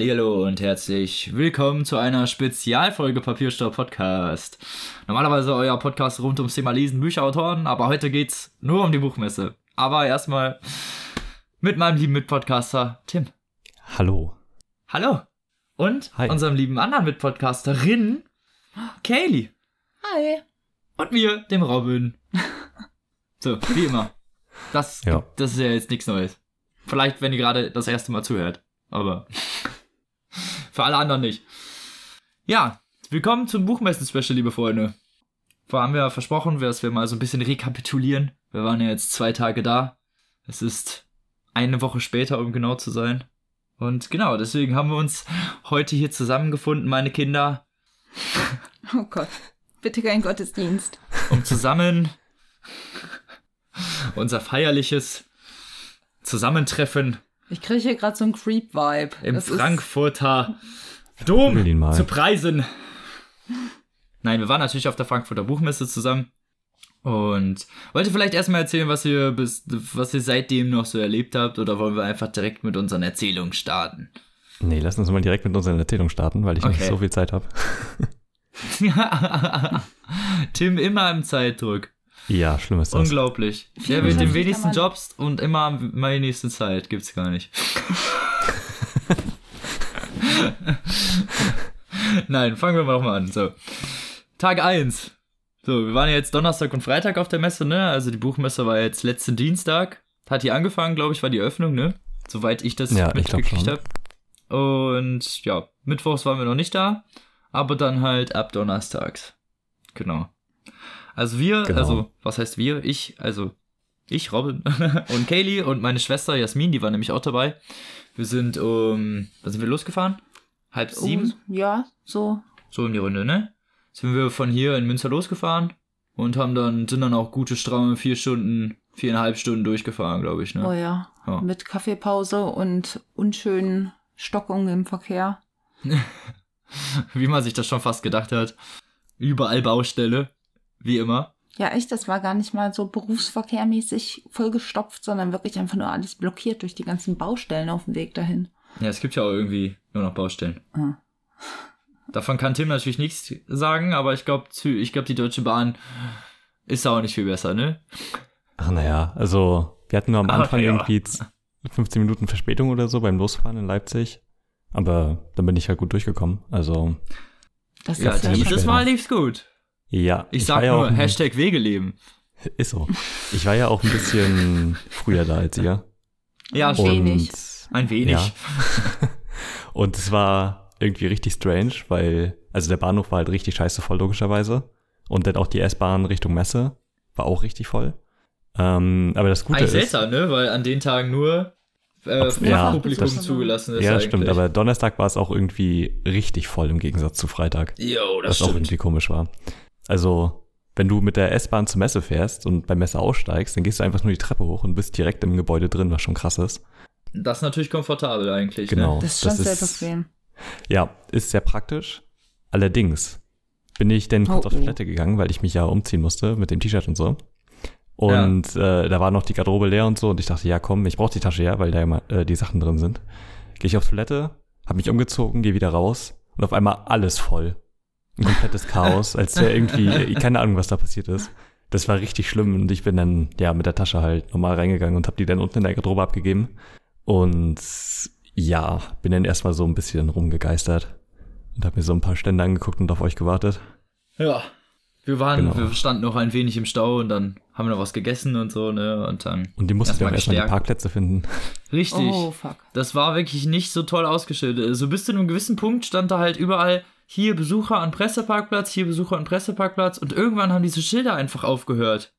Hallo und herzlich willkommen zu einer Spezialfolge Papierstau Podcast. Normalerweise euer Podcast rund ums Thema Lesen, Bücher, Autoren, aber heute geht's nur um die Buchmesse. Aber erstmal mit meinem lieben Mitpodcaster Tim. Hallo. Hallo. Und Hi. unserem lieben anderen Mitpodcasterin Kaylee. Hi. Und mir, dem Robin. So, wie immer. Das, Ja. das ist ja jetzt nichts Neues. Vielleicht, wenn ihr gerade das erste Mal zuhört. Aber für alle anderen nicht. Ja, willkommen zum Buchmessen-Special, liebe Freunde. Vorher haben wir ja versprochen, dass wir mal so ein bisschen rekapitulieren. Wir waren ja jetzt zwei Tage da. Es ist eine Woche später, um genau zu sein. Und genau, deswegen haben wir uns heute hier zusammengefunden, meine Kinder, Oh Gott. Bitte kein Gottesdienst. um zusammen unser feierliches Zusammentreffen Ich kriege hier gerade so einen Creep-Vibe. im Das Frankfurter Dom zu preisen. Nein, wir waren natürlich auf der Frankfurter Buchmesse zusammen und wollte vielleicht erstmal erzählen, was ihr bis, was ihr seitdem noch so erlebt habt oder wollen wir einfach direkt mit unseren Erzählungen starten? Nee, lass uns mal direkt mit unserer Erzählung starten, weil ich nicht Okay. so viel Zeit habe. Tim immer im Zeitdruck. Ja, schlimm ist das. Unglaublich. Der mit den 24 wenigsten Jobs und immer am wenigsten Zeit. Gibt's gar nicht. Nein, fangen wir mal noch mal an. So. Tag 1. So, wir waren ja jetzt Donnerstag und Freitag auf der Messe, ne? Also die Buchmesse war jetzt letzten Dienstag. Hat die angefangen, glaube ich, war die Eröffnung, ne? Soweit ich das Ja, mitgekriegt habe. Und ja, Mittwochs waren wir noch nicht da, aber dann halt ab Donnerstags. Genau. Also wir, Genau. also was heißt wir? Ich, also ich, Robin und Kaylee und meine Schwester Jasmin, die war nämlich auch dabei. Wir sind um, wann sind wir losgefahren? Halb sieben, Oh, ja, so. so in die Runde, ne? Sind wir von hier in Münster losgefahren und haben dann, sind dann auch gute stramme vier Stunden, viereinhalb Stunden durchgefahren, glaube ich, ne? Oh ja. Ja. Mit Kaffeepause und unschönen Stockungen im Verkehr. Wie man sich das schon fast gedacht hat. Überall Baustelle, wie immer. Ja, echt, das war gar nicht mal so berufsverkehrmäßig vollgestopft, sondern wirklich einfach nur alles blockiert durch die ganzen Baustellen auf dem Weg dahin. Ja, es gibt ja auch irgendwie nur noch Baustellen. Ah. Davon kann Tim natürlich nichts sagen, aber ich glaube, ich glaube, die Deutsche Bahn ist auch nicht viel besser, ne? Ach naja, also wir hatten nur am Ach, Anfang ja. irgendwie z- 15 Minuten Verspätung oder so beim Losfahren in Leipzig. Aber dann bin ich halt gut durchgekommen. Also Das Ja, ist ja dieses Mal lief's gut. Ja, Ich, sag war ja nur, auch ein- Hashtag Wegeleben. Ist so. Ich war ja auch ein bisschen früher da als ihr. Ja, Ein wenig. Ein wenig. Ja. Und es war irgendwie richtig strange, weil, also der Bahnhof war halt richtig scheiße voll, logischerweise. Und dann auch die S-Bahn Richtung Messe war auch richtig voll. Ähm, aber das Gute Eigentlich ist. seltsam, ne? Weil an den Tagen nur äh, Ob- ja, Publikum das- zugelassen ist. Ja, das eigentlich. stimmt, aber Donnerstag war es auch irgendwie richtig voll im Gegensatz zu Freitag, Jo, das was auch stimmt. irgendwie komisch war. Also, wenn du mit der S-Bahn zur Messe fährst und beim Messe aussteigst, dann gehst du einfach nur die Treppe hoch und bist direkt im Gebäude drin, was schon krass ist. Das ist natürlich komfortabel eigentlich. Genau. Ne? Das ist schon Das sehr ist- bequem. Ja, ist sehr praktisch. Allerdings bin ich dann kurz Oh, auf oh. Toilette gegangen, weil ich mich ja umziehen musste mit dem T-Shirt und so. Und äh, da war noch die Garderobe leer und so und ich dachte, ja komm, ich brauche die Tasche ja, weil da ja mal, äh, die Sachen drin sind. Gehe ich auf Toilette, habe mich umgezogen, gehe wieder raus und auf einmal alles voll. Ein komplettes Chaos, als wäre irgendwie, keine Ahnung, was da passiert ist. Das war richtig schlimm und ich bin dann ja mit der Tasche halt normal reingegangen und habe die dann unten in der Garderobe abgegeben. Und ja, bin dann erstmal so ein bisschen rumgegeistert und habe mir so ein paar Stände angeguckt und auf euch gewartet. Ja. Wir waren, Genau. wir standen noch ein wenig im Stau und dann haben wir noch was gegessen und so, ne? Und dann. Und die mussten Erstmal wir auch erstmal die. Parkplätze finden. Richtig. Oh, fuck. Das war wirklich nicht so toll ausgeschildert. Also bis zu einem gewissen Punkt stand da halt überall hier Besucher an Presseparkplatz, hier Besucher an Presseparkplatz und irgendwann haben diese Schilder einfach aufgehört.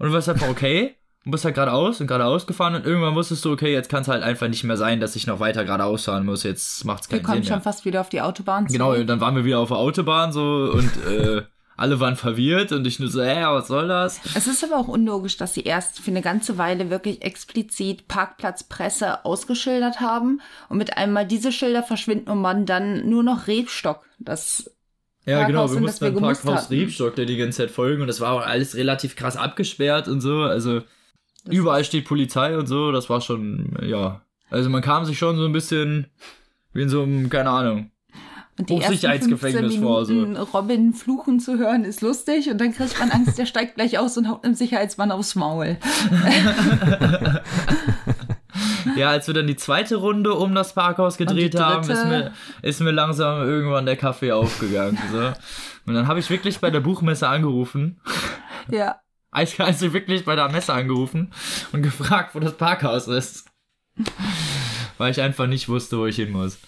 Und du warst einfach okay und bist halt geradeaus und geradeaus gefahren und irgendwann wusstest du, okay, jetzt kann es halt einfach nicht mehr sein, dass ich noch weiter geradeaus fahren muss. Jetzt macht's Wir keinen kommen Sinn schon mehr. fast wieder auf die Autobahn zu. Genau, und dann waren wir wieder auf der Autobahn so und äh, alle waren verwirrt und ich nur so, hä, was soll das? Es ist aber auch unlogisch, dass sie erst für eine ganze Weile wirklich explizit Parkplatzpresse ausgeschildert haben und mit einmal diese Schilder verschwinden und man dann nur noch Rebstock, das Ja, Parkhaus genau, wir sind, mussten dann Parkhaus hatten. Rebstock der die ganze Zeit folgen und das war auch alles relativ krass abgesperrt und so, also Das überall steht Polizei und so, das war schon, ja, also man kam sich schon so ein bisschen Wie in so einem, keine Ahnung. Und die ersten 15 Hochsicherheitsgefängnis vor, so. Minuten Robin fluchen zu hören ist lustig und dann kriegt man Angst, der steigt gleich aus und haut einem Sicherheitsmann aufs Maul. Ja, als wir dann die zweite Runde um das Parkhaus gedreht haben, ist mir, ist mir langsam irgendwann der Kaffee aufgegangen. So. Und dann habe ich wirklich bei der Buchmesse angerufen. Ja. Also also wirklich bei der Messe angerufen und gefragt, wo das Parkhaus ist. Weil ich einfach nicht wusste, wo ich hin muss.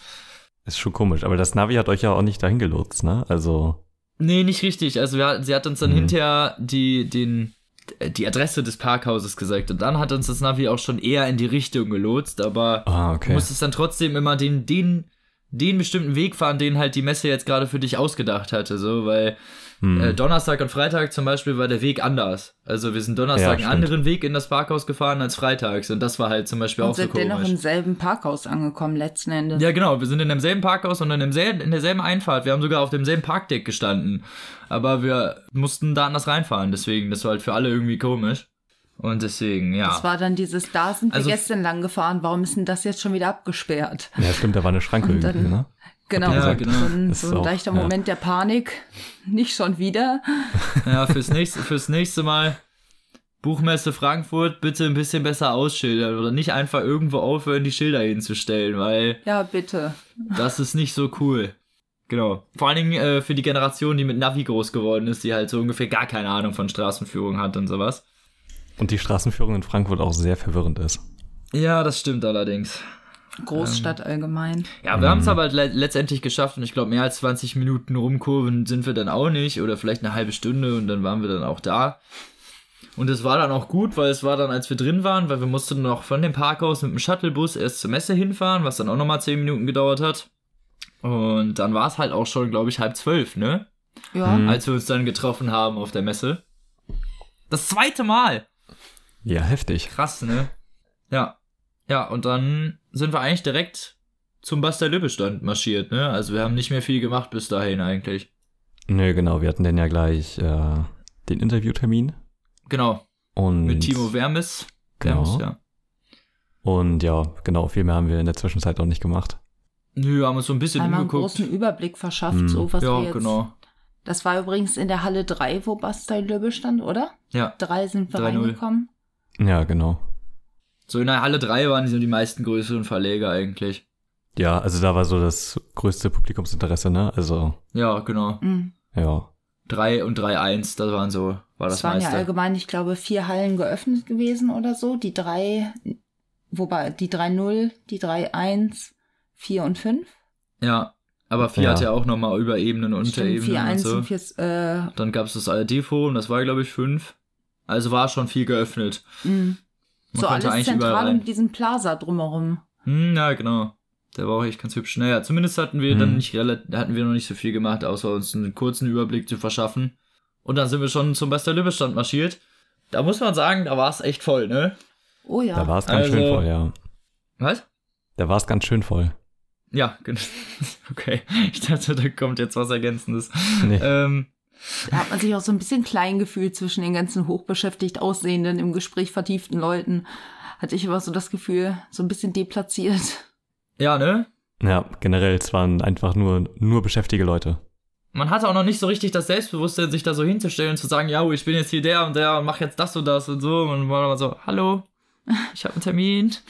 Ist schon komisch, aber das Navi hat euch ja auch nicht dahin gelotst, ne? Also, Nee, nicht richtig. Also wir, sie hat uns dann Mhm. hinterher die, den, die Adresse des Parkhauses gesagt. Und dann hat uns das Navi auch schon eher in die Richtung gelotst, aber ah, du okay. musstest dann trotzdem immer den, den, den bestimmten Weg fahren, den halt die Messe jetzt gerade für dich ausgedacht hatte, so, weil Hm. äh, Donnerstag und Freitag zum Beispiel war der Weg anders. Also wir sind Ja, Donnerstag einen stimmt. anderen Weg in das Parkhaus gefahren als freitags und das war halt zum Beispiel Und auch so sind dennoch komisch. im selben Parkhaus angekommen, letzten Endes. Ja, genau. Wir sind in demselben Parkhaus und in, demselben, in derselben Einfahrt. Wir haben sogar auf demselben Parkdeck gestanden. Aber wir mussten da anders reinfahren. Deswegen, das war halt für alle irgendwie komisch. Und deswegen, ja. Das war dann dieses, da sind wir Also- gestern lang gefahren, warum ist denn das jetzt schon wieder abgesperrt? Ja, stimmt, da war eine Schranke dann- irgendwie, ne? Genau, Ja, so, genau. ein, Das so ist ein auch- leichter ja. Moment der Panik. Nicht schon wieder. ja, fürs nächste, fürs nächste Mal Buchmesse Frankfurt bitte ein bisschen besser ausschildern oder nicht einfach irgendwo aufhören, die Schilder hinzustellen, weil Ja, bitte. das ist nicht so cool. Genau. Vor allen Dingen äh, für die Generation, die mit Navi groß geworden ist, die halt so ungefähr gar keine Ahnung von Straßenführung hat und sowas. Und die Straßenführung in Frankfurt auch sehr verwirrend ist. Ja, das stimmt allerdings. Großstadt Ähm. allgemein. Ja, wir haben es aber le letztendlich geschafft und ich glaube, mehr als 20 Minuten rumkurven sind wir dann auch nicht oder vielleicht eine halbe Stunde und dann waren wir dann auch da. Und es war dann auch gut, weil es war dann, als wir drin waren, weil wir mussten noch von dem Parkhaus mit dem Shuttlebus erst zur Messe hinfahren, was dann auch nochmal 10 Minuten gedauert hat. Und dann war es halt auch schon, glaube ich, halb zwölf, ne? Ja. Mhm. Als wir uns dann getroffen haben auf der Messe. Das zweite Mal! Ja, heftig. Krass, ne? Ja. Ja, und dann sind wir eigentlich direkt zum Buster Lübbe Stand marschiert, ne? Also wir haben nicht mehr viel gemacht bis dahin eigentlich. Nö, genau, wir hatten dann ja gleich äh, den Interviewtermin. Genau, Und, mit Timo Wermes. Genau. Wermes, ja. Und ja, genau, viel mehr haben wir in der Zwischenzeit auch nicht gemacht. Nö, haben uns so ein bisschen Einmal einen umgeguckt. großen Überblick verschafft, Hm. so was wir Ja, jetzt. genau. Das war übrigens in der Halle 3, wo Bastei Löbbe stand, oder? Ja. Drei sind wir 3-0. reingekommen. Ja, genau. So in der Halle 3 waren so die meisten größeren Verleger eigentlich. Ja, also da war so das größte Publikumsinteresse, ne? Also, Ja, genau. Mhm. ja. 3 und 3-1, das waren so, war das Es waren ja meiste. allgemein, ich glaube, vier Hallen geöffnet gewesen oder so. Die drei, wobei die 3-0, die 3-1, 4 und 5. Ja, aber 4 Ja. hat ja auch nochmal Überebenen und Stimmt, Unterebenen 4, und 1 so. und 4, äh, Dann gab es das ARD-Forum, das war glaube ich 5. Also war schon viel geöffnet. mh. Man so alles zentral um diesen Plaza drumherum. Hm, ja, genau. Der war auch echt ganz hübsch. Naja, zumindest hatten wir Mhm. dann nicht relativ, hatten wir noch nicht so viel gemacht, außer uns einen kurzen Überblick zu verschaffen. Und dann sind wir schon zum Bester Lübbestand marschiert. Da muss man sagen, da war es echt voll, ne? Oh ja. Da war es ganz schön Also- voll, ja. Was? Da war es ganz schön voll. Ja, genau. okay. Ich dachte, da kommt jetzt was Ergänzendes. Nee. Ähm, Da hat man sich auch so ein bisschen klein gefühlt zwischen den ganzen hochbeschäftigt aussehenden, im Gespräch vertieften Leuten. Hatte ich aber so das Gefühl, so ein bisschen deplatziert. ja, ne? Ja, generell, es waren einfach nur, nur beschäftigte Leute. Man hatte auch noch nicht so richtig das Selbstbewusstsein, sich da so hinzustellen und zu sagen, ja, ich bin jetzt hier der und der und mach jetzt das und das und so. Und man war so, hallo, ich habe einen Termin.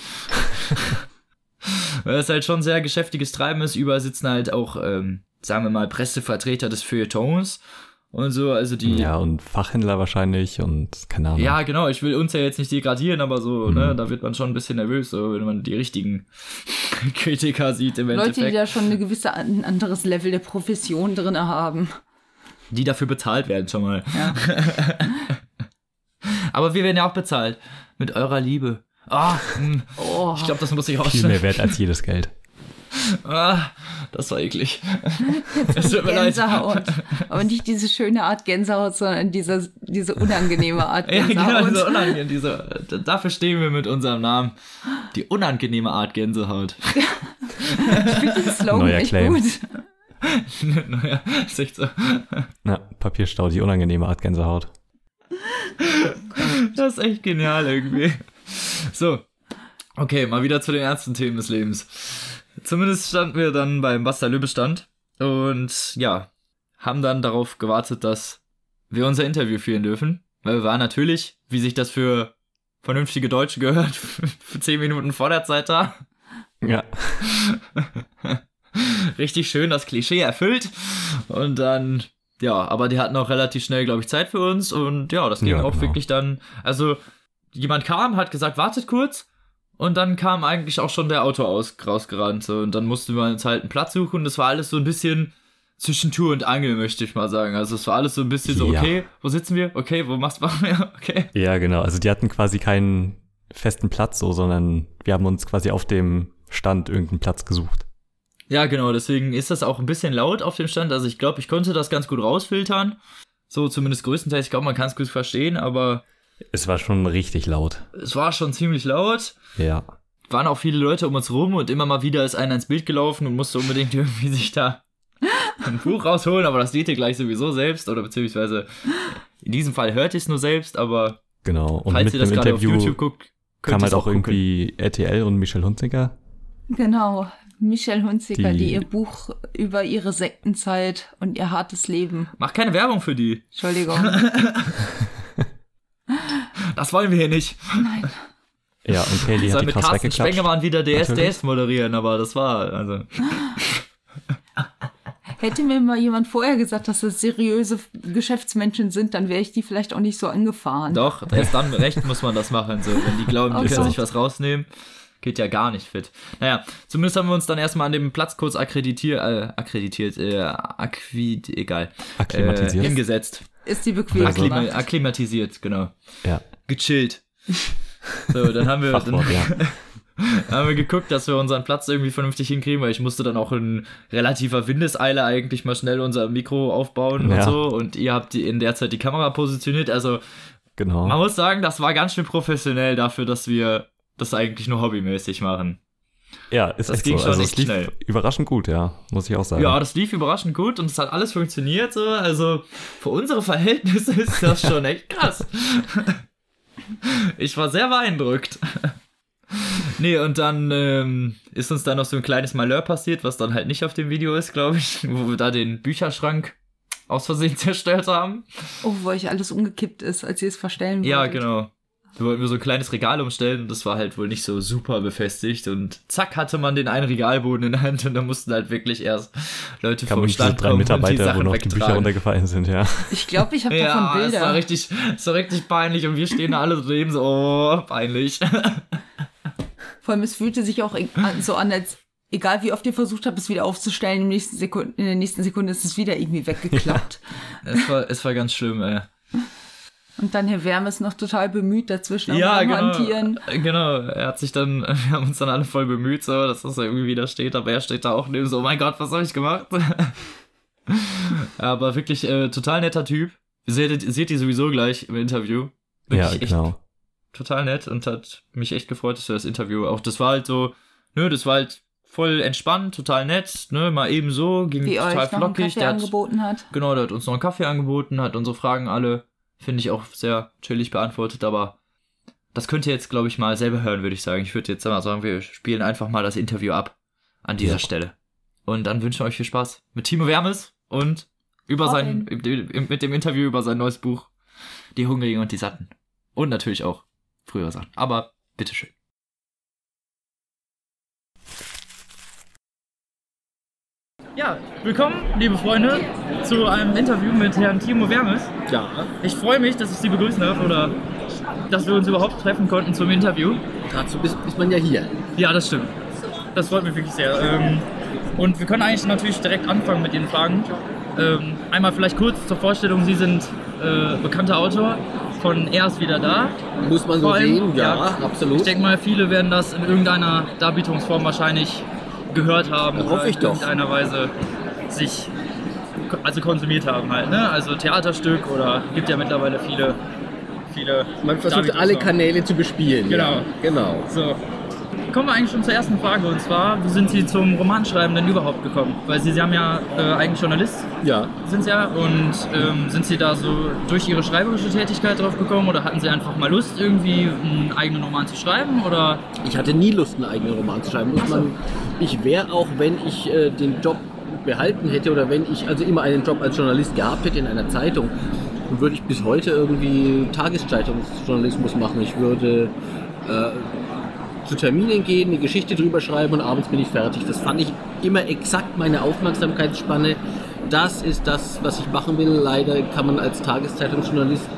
Weil es halt schon sehr geschäftiges Treiben ist. Überall sitzen halt auch, ähm, sagen wir mal, Pressevertreter des Feuilletons und so. Also die. Ja, und Fachhändler wahrscheinlich und keine Ahnung. Ja, genau, ich will uns ja jetzt nicht degradieren, aber so, Mhm. ne, da wird man schon ein bisschen nervös, so, wenn man die richtigen Kritiker sieht im Leute, Endeffekt. die da schon eine gewisse ein anderes Level der Profession drin haben. die dafür bezahlt werden schon mal. Ja. Aber wir werden ja auch bezahlt. Mit eurer Liebe. Ah, hm, Oh, ich glaube, das muss ich Viel rausschneiden. mehr wert als jedes Geld. Ah, das war eklig. Es tut mir leid. Gänsehaut. Aber nicht diese schöne Art Gänsehaut, sondern diese, diese unangenehme Art Ja, genau, Gänsehaut. diese unangenehm, diese, dafür stehen wir mit unserem Namen. Die unangenehme Art Gänsehaut. ich finde den Slogan Neuer echt Claim. gut. naja, ist echt so. Ja, Papierstau, die unangenehme Art Gänsehaut. Das ist echt genial irgendwie. So. Okay, mal wieder zu den ernsten Themen des Lebens. Zumindest standen wir dann beim Basta Löbe Stand und ja, haben dann darauf gewartet, dass wir unser Interview führen dürfen. Weil wir waren natürlich, wie sich das für vernünftige Deutsche gehört, für zehn Minuten vor der Zeit da. Ja. Richtig schön das Klischee erfüllt. Und dann, ja, aber die hatten auch relativ schnell, glaube ich, Zeit für uns. Und ja, das ging Ja, auch genau. wirklich dann. Also, jemand kam, hat gesagt, wartet kurz. Und dann kam eigentlich auch schon der Auto aus, rausgerannt. So, und dann mussten wir uns halt einen Platz suchen. Das war alles so ein bisschen zwischen Tour und Angel, möchte ich mal sagen. Also es war alles so ein bisschen so, Ja. okay, wo sitzen wir? Okay, wo machst du? Ja, okay. Ja, genau. Also die hatten quasi keinen festen Platz so, sondern wir haben uns quasi auf dem Stand irgendeinen Platz gesucht. Ja, genau, deswegen ist das auch ein bisschen laut auf dem Stand. Also ich glaube, ich konnte das ganz gut rausfiltern. So zumindest größtenteils. Ich glaube, man kann es gut verstehen, aber Es war schon richtig laut. es war schon ziemlich laut. Ja. Waren auch viele Leute um uns rum und immer mal wieder ist einer ins Bild gelaufen und musste unbedingt irgendwie sich da ein Buch rausholen, aber das seht ihr gleich sowieso selbst oder beziehungsweise in diesem Fall hört ihr es nur selbst, aber Genau. Und falls mit ihr das gerade auf Interview YouTube guckt, könnt kam halt es auch gucken. irgendwie RTL und Michel Hunziker. Genau. Michelle Hunziker, die, Die- ihr Buch über ihre Sektenzeit und ihr hartes Leben. Mach keine Werbung für die. Entschuldigung. Das wollen wir hier nicht. Nein. Ja, und Kaylee hat die mit Carsten. Spengemann wieder Natürlich. DSDS moderieren, aber das war, also. Hätte mir mal jemand vorher gesagt, dass das seriöse Geschäftsmenschen sind, dann wäre ich die vielleicht auch nicht so angefahren. Doch, erst dann recht muss man das machen. So. Wenn die glauben, die können sich was rausnehmen, geht ja gar nicht fit. Naja, zumindest haben wir uns dann erstmal an dem Platz kurz akkreditiert, äh, akkreditiert, äh, akquid, egal. Akklimatisiert. Äh, hingesetzt. Ist die bequem Akklima akklimatisiert, genau. Ja, Gechillt. So, dann haben wir, dann, Fachwort, ja. haben wir geguckt, dass wir unseren Platz irgendwie vernünftig hinkriegen, weil ich musste dann auch in relativer Windeseile eigentlich mal schnell unser Mikro aufbauen und Ja. so. Und ihr habt die in der Zeit die Kamera positioniert. Also Genau. man muss sagen, das war ganz schön professionell dafür, dass wir das eigentlich nur hobbymäßig machen. Ja, ist Das echt ging so. schon Also echt es lief schnell. überraschend gut, ja, muss ich auch sagen. Ja, das lief überraschend gut und es hat alles funktioniert so. Also für unsere Verhältnisse ist das schon echt krass. Ich war sehr beeindruckt. Nee, und dann ähm, ist uns da noch so ein kleines Malheur passiert, was dann halt nicht auf dem Video ist, glaube ich, wo wir da den Bücherschrank aus Versehen zerstört haben. Oh, wo euch alles umgekippt ist, als ihr es verstellen Ja, wolltet. genau. Wir wollten wir so ein kleines Regal umstellen und das war halt wohl nicht so super befestigt und zack hatte man den einen Regalboden in der Hand und da mussten halt wirklich erst Leute Kamen vom Stand drei kommen und die Mitarbeiter, wo Sachen noch die Bücher wegtragen. runtergefallen sind, ja. Ich glaube, ich habe davon Ja, es war Bilder. richtig, es war richtig peinlich und wir stehen da alle daneben so, oh, peinlich. Vor allem, es fühlte sich auch e- so an, als egal wie oft ihr versucht habt, es wieder aufzustellen, im nächsten Sekund, in der nächsten Sekunde ist es wieder irgendwie weggeklappt. es, war, es war ganz schlimm, ey. Und dann Herr Wärme ist noch total bemüht dazwischen Ja, am genau. Hantieren. Genau, er hat sich dann, wir haben uns dann alle voll bemüht, so, dass das irgendwie wieder steht, aber er steht da auch neben so, oh mein Gott, was habe ich gemacht? aber wirklich äh, total netter Typ. Seht, seht ihr sowieso gleich im Interview. Ja, Wirklich echt genau. total nett und hat mich echt gefreut, dass wir das Interview auch, das war halt so, ne, das war halt voll entspannt, total nett, ne, mal eben so, ging Wie total euch noch einen flockig. Kaffee Der hat, angeboten hat. genau, der hat uns noch einen Kaffee angeboten, hat unsere Fragen alle, finde ich auch sehr chillig beantwortet, aber das könnt ihr jetzt, glaube ich, mal selber hören, würde ich sagen. Ich würde jetzt mal sagen, wir spielen einfach mal das Interview ab an dieser Ja. Stelle. Und dann wünschen wir euch viel Spaß mit Timo Wermes und über sein, mit dem Interview über sein neues Buch Die Hungrigen und die Satten. Und natürlich auch frühere Sachen. Aber bitteschön. Ja, willkommen, liebe Freunde, zu einem Interview mit Herrn Timo Wermes. Ja, Ich freue mich, dass ich Sie begrüßen darf oder dass wir uns überhaupt treffen konnten zum Interview. dazu ist, ist man ja hier. Ja, das stimmt. Das freut mich wirklich sehr. Ähm, und wir können eigentlich natürlich direkt anfangen mit den Fragen. Ähm, einmal vielleicht kurz zur Vorstellung. Sie sind äh, bekannter Autor von Er ist wieder da. Muss man so allem, sehen, ja, absolut. Ich denke mal, viele werden das in irgendeiner Darbietungsform wahrscheinlich gehört haben. Hoffe oder in irgendeiner Weise sich also konsumiert haben halt. Ne? Also Theaterstück oder gibt ja mittlerweile viele, viele man versucht alle. Kanäle zu bespielen. Genau. Ja, genau. So. Kommen wir eigentlich schon zur ersten Frage und zwar, wie sind Sie zum Romanschreiben denn überhaupt gekommen? Weil Sie, Sie haben ja äh, eigentlich Journalist, Ja. sind Sie ja, und ähm, sind Sie da so durch Ihre schreiberische Tätigkeit drauf gekommen oder hatten Sie einfach mal Lust, irgendwie einen eigenen Roman zu schreiben oder? Ich hatte nie Lust, einen eigenen Roman zu schreiben. Muss man, ich wäre auch, wenn ich äh, den Job behalten hätte oder wenn ich also immer einen Job als Journalist gehabt hätte in einer Zeitung, würde ich bis heute irgendwie Tageszeitungsjournalismus machen. Ich würde äh, zu Terminen gehen, eine Geschichte drüber schreiben und abends bin ich fertig. Das fand ich immer exakt meine Aufmerksamkeitsspanne. Das ist das, was ich machen will. Leider kann man als Tageszeitungsjournalist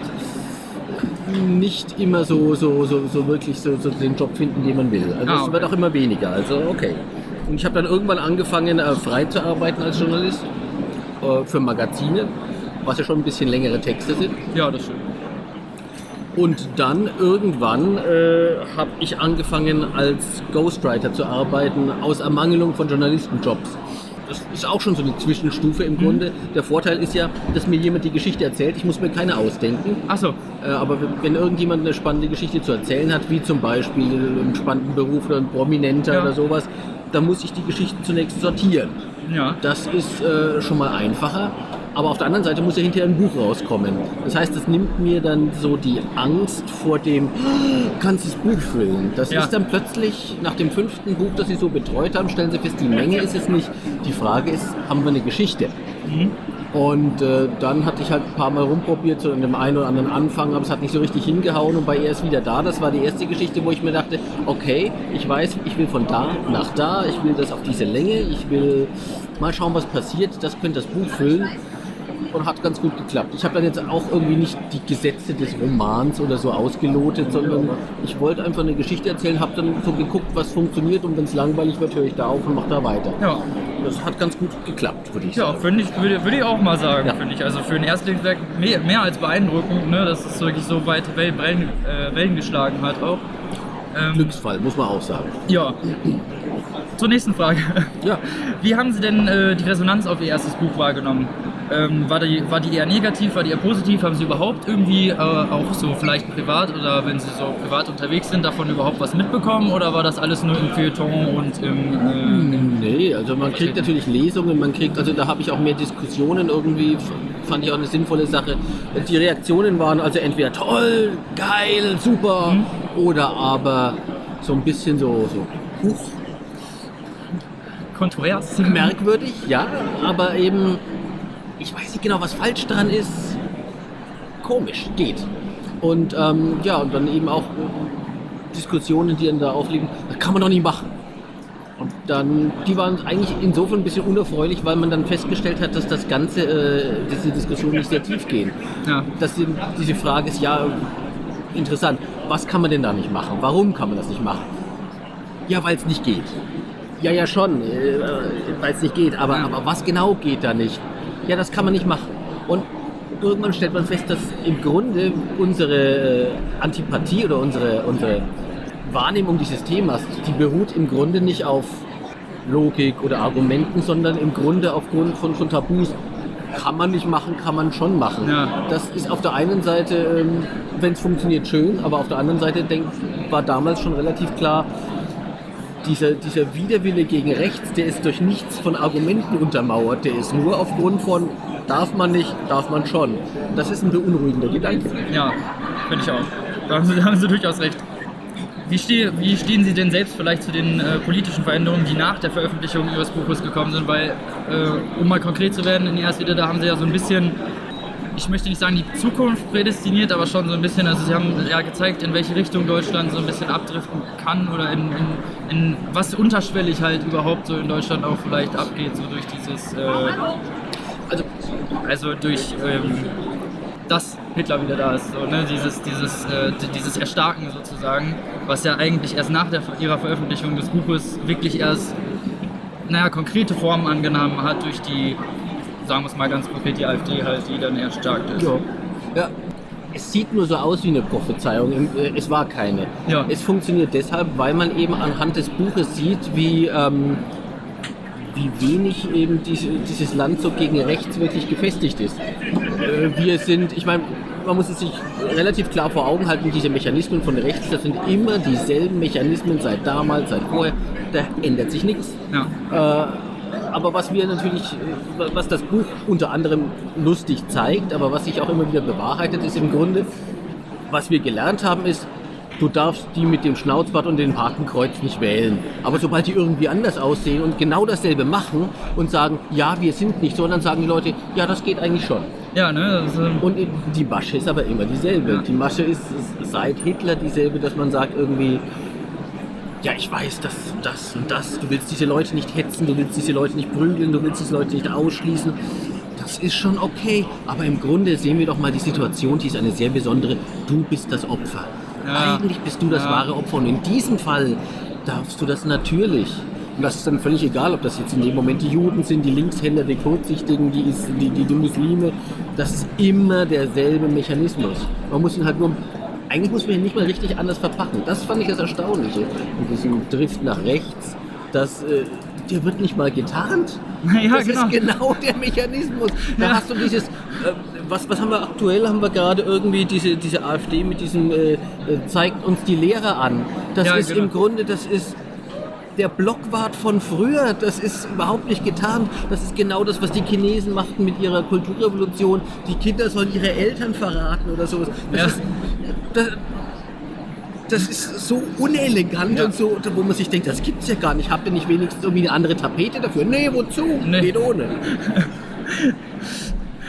nicht immer so, so, so, so wirklich so, so den Job finden, den man will. Also Ah, es okay. wird auch immer weniger. Also okay. Und ich habe dann irgendwann angefangen, äh, frei zu arbeiten als Journalist äh, für Magazine, was ja schon ein bisschen längere Texte sind. Ja, das stimmt. Und dann irgendwann äh, habe ich angefangen als Ghostwriter zu arbeiten aus Ermangelung von Journalistenjobs. Das ist auch schon so eine Zwischenstufe im Grunde. Der Vorteil ist ja, dass mir jemand die Geschichte erzählt. Ich muss mir keine ausdenken. Achso, Äh, aber wenn- wenn irgendjemand eine spannende Geschichte zu erzählen hat, wie zum Beispiel einen spannenden Beruf oder ein Prominenter Ja. oder sowas, dann muss ich die Geschichten zunächst sortieren. ja. Das ist äh, schon mal einfacher. Aber auf der anderen Seite muss ja hinterher ein Buch rauskommen. Das heißt, das nimmt mir dann so die Angst vor dem, kannst du das Buch füllen? Das Ja. ist dann plötzlich, nach dem fünften Buch, das sie so betreut haben, stellen sie fest, die Menge ist es nicht. Die Frage ist, haben wir eine Geschichte? Und äh, dann hatte ich halt ein paar Mal rumprobiert, so in dem einen oder anderen Anfang, aber es hat nicht so richtig hingehauen und bei Er ist wieder da, das war die erste Geschichte, wo ich mir dachte, okay, ich weiß, ich will von da nach da, ich will das auf diese Länge, ich will mal schauen, was passiert, das könnte das Buch füllen und hat ganz gut geklappt. Ich habe dann jetzt auch irgendwie nicht die Gesetze des Romans oder so ausgelotet, sondern ich wollte einfach eine Geschichte erzählen, habe dann so geguckt, was funktioniert und wenn es langweilig wird, höre ich da auf und mache da weiter. Ja, Das hat ganz gut geklappt, würde ich ja sagen. finde ich, würde, würde ich auch mal sagen, Ja. finde ich. Also für ein Erstlingswerk mehr, mehr als beeindruckend, ne, dass es wirklich so weite Wellen, Wellen, äh, Wellen geschlagen hat auch. Ähm, Glücksfall, muss man auch sagen. Ja. Zur nächsten Frage. Ja. Wie haben Sie denn äh, die Resonanz auf Ihr erstes Buch wahrgenommen? Ähm, war, die, war die eher negativ, war die eher positiv? Haben Sie überhaupt irgendwie äh, auch so vielleicht privat oder wenn Sie so privat unterwegs sind, davon überhaupt was mitbekommen? Oder war das alles nur im Feuilleton und im... Äh, Nee, also man kriegt natürlich Lesungen, man kriegt, also da habe ich auch mehr Diskussionen irgendwie, fand ich auch eine sinnvolle Sache. Die Reaktionen waren also entweder toll, geil, super, oder aber so ein bisschen so, so huch, kontrovers? merkwürdig, ja, aber eben, ich weiß nicht genau, was falsch dran ist. Komisch, geht. Und ähm, ja, und dann eben auch äh, Diskussionen, die dann da aufliegen, das kann man doch nicht machen. Und dann, die waren eigentlich insofern ein bisschen unerfreulich, weil man dann festgestellt hat, dass das Ganze, äh, diese Diskussion nicht sehr tief gehen. Ja. Dass die, diese Frage ist, ja, interessant, was kann man denn da nicht machen? Warum kann man das nicht machen? Ja, weil es nicht geht. Ja, ja schon, äh, weil es nicht geht. Aber, Ja. aber was genau geht da nicht? Ja, das kann man nicht machen. Und irgendwann stellt man fest, dass im Grunde unsere äh, Antipathie oder unsere, unsere Wahrnehmung dieses Themas, die beruht im Grunde nicht auf Logik oder Argumenten, sondern im Grunde aufgrund von, von Tabus. Kann man nicht machen, kann man schon machen. Ja. Das ist auf der einen Seite, ähm, wenn es funktioniert, schön, aber auf der anderen Seite denk, war damals schon relativ klar, dieser, dieser Widerwille gegen rechts, der ist durch nichts von Argumenten untermauert, der ist nur aufgrund von darf man nicht, darf man schon. Das ist ein beunruhigender Gedanke. Ja, finde ich auch. Da haben Sie, da haben Sie durchaus recht. Wie, steh, wie stehen Sie denn selbst vielleicht zu den äh, politischen Veränderungen, die nach der Veröffentlichung Ihres Buches gekommen sind? Weil, äh, um mal konkret zu werden, in erst wieder, da haben Sie ja so ein bisschen, ich möchte nicht sagen die Zukunft prädestiniert, aber schon so ein bisschen, also Sie haben ja gezeigt, in welche Richtung Deutschland so ein bisschen abdriften kann oder in, in, in was unterschwellig halt überhaupt so in Deutschland auch vielleicht abgeht, so durch dieses, äh, Also also durch ähm, dass Hitler wieder da ist, so, ne? dieses, dieses, äh, dieses Erstarken sozusagen, was ja eigentlich erst nach der, ihrer Veröffentlichung des Buches wirklich erst, naja, konkrete Formen angenommen hat durch die, sagen wir es mal ganz konkret, die AfD halt, die dann erstarkt ist. Ja. ja. Es sieht nur so aus wie eine Prophezeiung. Im- äh, Es war keine. Ja. Es funktioniert deshalb, weil man eben anhand des Buches sieht, wie, ähm, wie wenig eben diese, dieses Land so gegen rechts wirklich gefestigt ist. Äh, wir sind, ich meine, man muss es sich relativ klar vor Augen halten, diese Mechanismen von rechts, das sind immer dieselben Mechanismen seit damals, seit vorher, da ändert sich nichts. Ja. Äh, aber was wir natürlich, äh, was das Buch unter anderem lustig zeigt, aber was sich auch immer wieder bewahrheitet, ist im Grunde, was wir gelernt haben, ist, du darfst die mit dem Schnauzbart und dem Hakenkreuz nicht wählen. Aber sobald die irgendwie anders aussehen und genau dasselbe machen und sagen, ja, wir sind nicht so, dann sagen die Leute, ja, das geht eigentlich schon. Ja, ne? Ähm, Und die Masche ist aber immer dieselbe. Ja. Die Masche ist seit Hitler dieselbe, dass man sagt irgendwie, ja, ich weiß das und das und das. Du willst diese Leute nicht hetzen, du willst diese Leute nicht prügeln, du willst diese Leute nicht ausschließen. Das ist schon okay. Aber im Grunde sehen wir doch mal die Situation, die ist eine sehr besondere. Du bist das Opfer. Ja. Eigentlich bist du das Ja. wahre Opfer. Und in diesem Fall darfst du das natürlich. Und das ist dann völlig egal, ob das jetzt in dem Moment die Juden sind, die Linkshänder, die Kurzsichtigen, die, die, die, die Muslime. Das ist immer derselbe Mechanismus. Man muss ihn halt nur. Eigentlich muss man ihn nicht mal richtig anders verpacken. Das fand ich das Erstaunliche. In diesem Drift nach rechts, dass. Äh, der wird nicht mal getarnt. Ja, das genau. ist genau der Mechanismus. Da Ja. hast du dieses, äh, was, was haben wir aktuell? Haben wir gerade irgendwie diese, diese AfD mit diesem, äh, äh, zeigt uns die Lehre an. Das Ja, ist genau. im Grunde, das ist der Blockwart von früher. Das ist überhaupt nicht getan. Das ist genau das, was die Chinesen machten mit ihrer Kulturrevolution. Die Kinder sollen ihre Eltern verraten oder so. Das, Ja. ist, das, das ist so unelegant Ja. und so, wo man sich denkt, das gibt's ja gar nicht. Habt ihr nicht wenigstens irgendwie eine andere Tapete dafür? Nee, wozu? Nee. Geht ohne.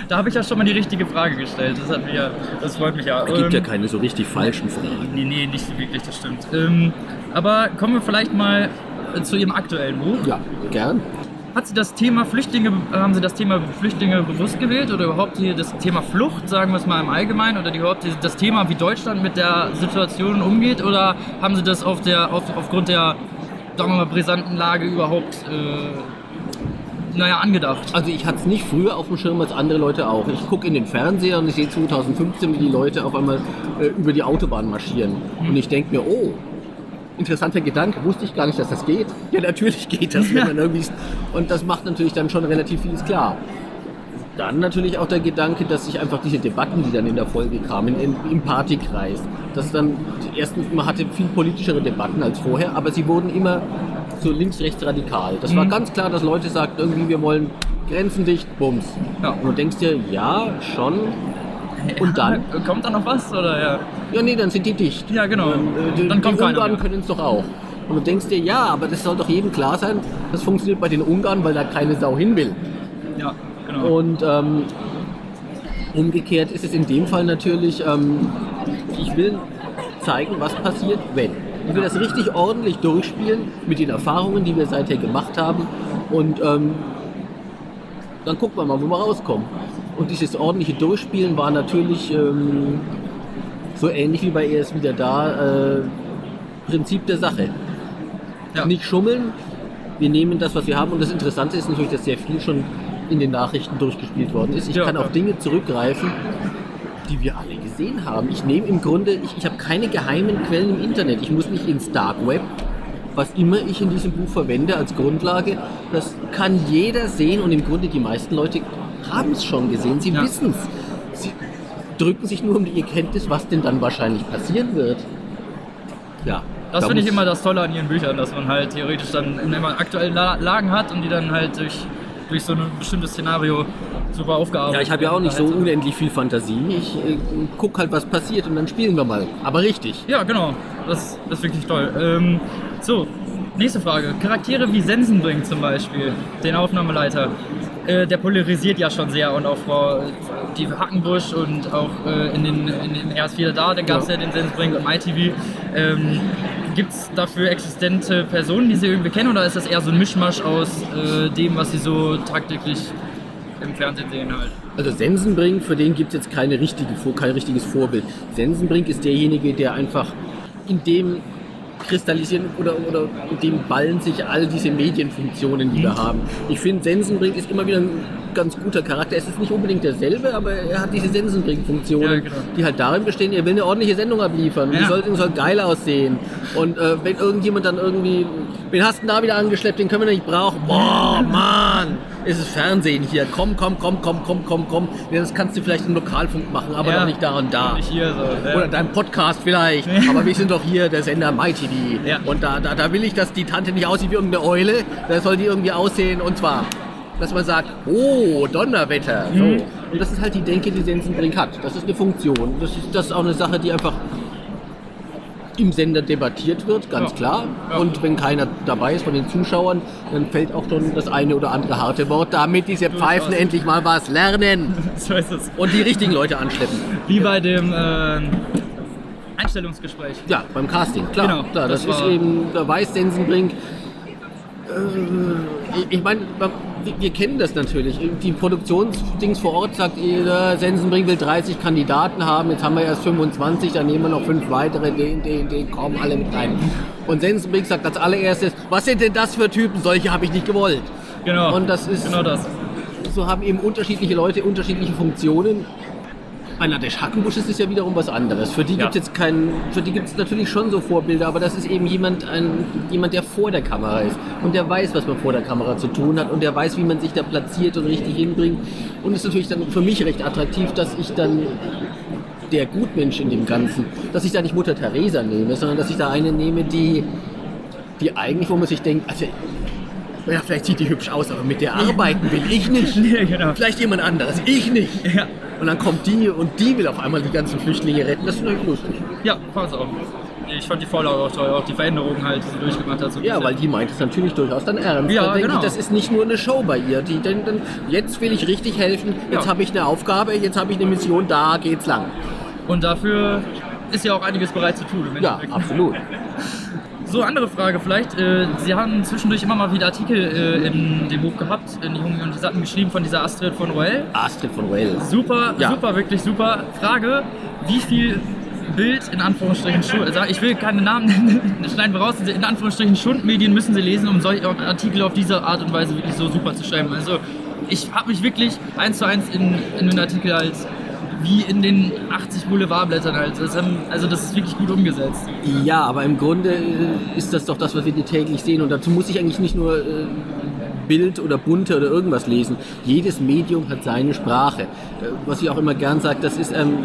da habe ich ja schon mal die richtige Frage gestellt. Das hat mich ja, das freut mich ja. Es gibt ja Ähm, keine so richtig falschen Fragen. Nee, nee, nicht so wirklich, das stimmt. Ähm, aber kommen wir vielleicht mal äh, zu Ihrem aktuellen Buch. Ja, gern. Hat Sie das Thema Flüchtlinge, haben Sie das Thema Flüchtlinge bewusst gewählt oder überhaupt hier das Thema Flucht, sagen wir es mal im Allgemeinen, oder überhaupt das Thema, wie Deutschland mit der Situation umgeht, oder haben Sie das auf der, auf, aufgrund der, sagen wir mal, brisanten Lage überhaupt, äh, naja, angedacht? Also ich hatte es nicht früher auf dem Schirm als andere Leute auch. Ich gucke in den Fernseher und ich sehe 2015, wie die Leute auf einmal äh, über die Autobahn marschieren. Und ich denke mir, oh, interessanter Gedanke, wusste ich gar nicht, dass das geht. Ja, natürlich geht das, wenn man irgendwie... Und das macht natürlich dann schon relativ vieles klar. Dann natürlich auch der Gedanke, dass sich einfach diese Debatten, die dann in der Folge kamen, in, im Partykreis, dass dann erstens, man hatte viel politischere Debatten als vorher, aber sie wurden immer so links, rechts radikal. Das war Mhm. ganz klar, dass Leute sagten, irgendwie, wir wollen Grenzen dicht, Bums. Ja. Und du denkst dir, ja, schon. Und dann? Ja, kommt da noch was, oder ja? Ja, nee, dann sind die dicht. Ja, genau. Dann, äh, die, Dann kommt die keiner Ungarn können es doch auch. Und du denkst dir, ja, aber das soll doch jedem klar sein, das funktioniert bei den Ungarn, weil da keine Sau hin will. Ja, genau. Und ähm, umgekehrt ist es in dem Fall natürlich, ähm, ich will zeigen, was passiert, wenn. Ich will das richtig ordentlich durchspielen mit den Erfahrungen, die wir seither gemacht haben. Und ähm, dann gucken wir mal, wo wir rauskommen. Und dieses ordentliche Durchspielen war natürlich ähm, so ähnlich wie bei Er ist wieder da, äh, Prinzip der Sache. Ja. Nicht schummeln, wir nehmen das, was wir haben. Und das Interessante ist natürlich, dass sehr viel schon in den Nachrichten durchgespielt worden ist. Ich Ja, kann ja. auf Dinge zurückgreifen, die wir alle gesehen haben. Ich nehme im Grunde, ich, ich habe keine geheimen Quellen im Internet. Ich muss nicht ins Dark Web. Was immer ich in diesem Buch verwende als Grundlage, das kann jeder sehen und im Grunde die meisten Leute haben es schon gesehen. Sie Ja. wissen es. Sie drücken sich nur um die Erkenntnis, was denn dann wahrscheinlich passieren wird. Ja. Das da finde ich immer das Tolle an ihren Büchern, dass man halt theoretisch dann immer aktuelle La Lagen hat und die dann halt durch, durch so ein bestimmtes Szenario super aufgearbeitet Ja, ich habe ja auch nicht so werden. unendlich viel Fantasie. Ich äh, guck halt, was passiert und dann spielen wir mal. Aber richtig. Ja, genau. Das, das ist wirklich toll. Ähm, so, nächste Frage. Charaktere wie Sensenbrink zum Beispiel, den Aufnahmeleiter, äh, der polarisiert ja schon sehr und auch Frau die Hackenbusch und auch äh, in den, in den erst wieder da, da gab es ja. Ja. den Sensenbrink und MyTV. Ähm, Gibt es dafür existente Personen, die Sie irgendwie kennen oder ist das eher so ein Mischmasch aus äh, dem, was Sie so tagtäglich im Fernsehen sehen halt? Also Sensenbrink, für den gibt es jetzt keine richtige, kein richtiges Vorbild. Sensenbrink ist derjenige, der einfach in dem kristallisieren oder, oder in dem ballen sich all diese Medienfunktionen, die wir haben. Ich finde, Sensenbrink ist immer wieder ein ganz guter Charakter. Es ist nicht unbedingt derselbe, aber er hat diese Sensenbrink-Funktionen, Ja, genau. die halt darin bestehen, er will eine ordentliche Sendung abliefern. Die Ja. soll, die soll geil aussehen. Und äh, wenn irgendjemand dann irgendwie, wen hast du denn da wieder angeschleppt, den können wir nicht brauchen. Boah, Mann! es ist Fernsehen hier. Komm, komm, komm, komm, komm, komm, komm. Das kannst du vielleicht im Lokalfunk machen, aber Ja. doch nicht da und da. Nicht hier so. Oder deinem Podcast vielleicht. Aber wir sind doch hier der Sender MyTV. Ja. Und da, da, da will ich, dass die Tante nicht aussieht wie irgendeine Eule. Da soll die irgendwie aussehen und zwar, dass man sagt, oh, Donnerwetter. So. Mhm. Und das ist halt die Denke, die Sensenbrink hat. Das ist eine Funktion. Das ist, das ist auch eine Sache, die einfach im Sender debattiert wird, ganz Ja. klar. Ja. Und wenn keiner dabei ist von den Zuschauern, dann fällt auch schon das eine oder andere harte Wort, damit diese Pfeifen endlich mal was lernen So ist es. und die richtigen Leute anschleppen. Wie bei dem ähm, Einstellungsgespräch. Ja, beim Casting, klar. Genau, klar das, das ist eben, da weiß Sensenbrink. Äh, ich meine, wir, kennen das natürlich. Die Produktionsdings vor Ort sagt, jeder Sensenbrink will 30 Kandidaten haben, jetzt haben wir erst 25, dann nehmen wir noch fünf weitere, den, den, den, kommen alle mit rein. Und Sensenbrink sagt als allererstes, was sind denn das für Typen? Solche habe ich nicht gewollt. Genau. Und das ist- Genau das. So haben eben unterschiedliche Leute unterschiedliche Funktionen. Bei Nadesh Hackenbusch ist es ja wiederum was anderes. Für die Ja. gibt es jetzt keinen, für die gibt es natürlich schon so Vorbilder, aber das ist eben jemand, ein, jemand, der vor der Kamera ist und der weiß, was man vor der Kamera zu tun hat und der weiß, wie man sich da platziert und richtig hinbringt. Und es ist natürlich dann für mich recht attraktiv, dass ich dann der Gutmensch in dem Ganzen, dass ich da nicht Mutter Teresa nehme, sondern dass ich da eine nehme, die, die eigentlich, wo man sich denkt, also ja, vielleicht sieht die hübsch aus, aber mit der arbeiten will ich nicht. Ja, genau. Vielleicht jemand anderes, ich nicht. Ja, Und dann kommt die und die will auf einmal die ganzen Flüchtlinge retten. Das ist natürlich lustig. ja fand's auch. Ich fand die Vorlage auch toll, auch die Veränderungen halt, die sie durchgemacht hat. So Ja, weil die meint es natürlich durchaus dann ernst. Ja, dann genau. ich, das ist nicht nur eine Show bei ihr. Die denkt dann, jetzt will ich richtig helfen, jetzt Ja. habe ich eine Aufgabe, jetzt habe ich eine Mission, da geht's lang. Und dafür ist ja auch einiges bereit zu tun. Ja, absolut. So, andere Frage vielleicht. Äh, Sie haben zwischendurch immer mal wieder Artikel äh, in dem Buch gehabt, in die Jungen und die Satten geschrieben von dieser Astrid von Roell. Astrid von Wales. Super, Ja. super, wirklich super. Frage, wie viel Bild in Anführungsstrichen Schund, also ich will keine Namen nennen, schneiden wir raus, in Anführungsstrichen Schundmedien müssen Sie lesen, um solche Artikel auf diese Art und Weise wirklich so super zu schreiben. Also ich habe mich wirklich eins zu eins in, in den Artikel halt wie in den 80 Boulevardblättern halt. Das haben, also das ist wirklich gut umgesetzt. Ja, aber im Grunde äh, ist das doch das, was wir täglich sehen. Und dazu muss ich eigentlich nicht nur äh, Bild oder bunte oder irgendwas lesen. Jedes Medium hat seine Sprache. Äh, Was ich auch immer gern sage, das ist ähm,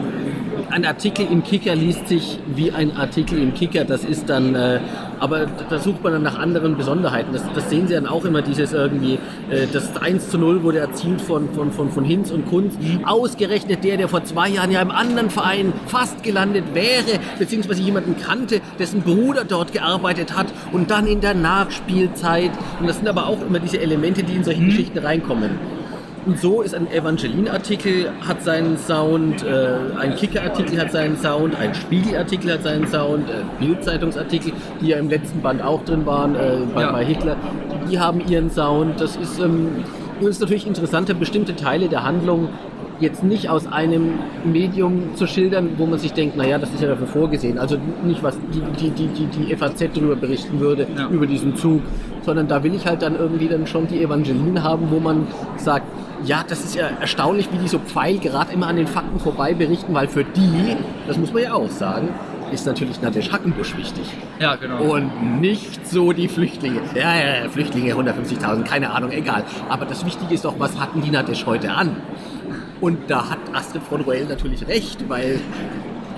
ein Artikel im Kicker liest sich wie ein Artikel im Kicker. Das ist dann, äh, aber da sucht man dann nach anderen Besonderheiten. Das, das sehen Sie dann auch immer, dieses irgendwie, äh, das 1 zu 0 wurde erzielt von, von, von, von Hinz und Kunz. Ausgerechnet der, der vor zwei Jahren ja im anderen Verein fast gelandet wäre, beziehungsweise jemanden kannte, dessen Bruder dort gearbeitet hat und dann in der Nachspielzeit. Und das sind aber auch immer diese Elemente, die in solche Geschichten reinkommen. Und so ist ein Evangeline-Artikel hat seinen Sound, äh, ein Kicker-Artikel hat seinen Sound, ein Spiegel-Artikel hat seinen Sound, äh, Bild-Zeitungsartikel, die ja im letzten Band auch drin waren, äh, bei, Ja. Hitler, die haben ihren Sound. Das ist, ähm, ist natürlich interessanter, bestimmte Teile der Handlung jetzt nicht aus einem Medium zu schildern, wo man sich denkt, naja, das ist ja dafür vorgesehen. Also nicht, was die, die, die, die, die FAZ darüber berichten würde, Ja. über diesen Zug, sondern da will ich halt dann irgendwie dann schon die Evangelien haben, wo man sagt, ja, das ist ja erstaunlich, wie die so Pfeil gerade immer an den Fakten vorbei berichten, weil für die, das muss man ja auch sagen, ist natürlich Nadesh Hackenbusch wichtig. Ja, genau. Und nicht so die Flüchtlinge. Ja, ja, ja, Flüchtlinge, 150.000, keine Ahnung, egal. Aber das Wichtige ist doch, was hatten die Nadesh heute an? Und da hat Astrid von Roell natürlich recht, weil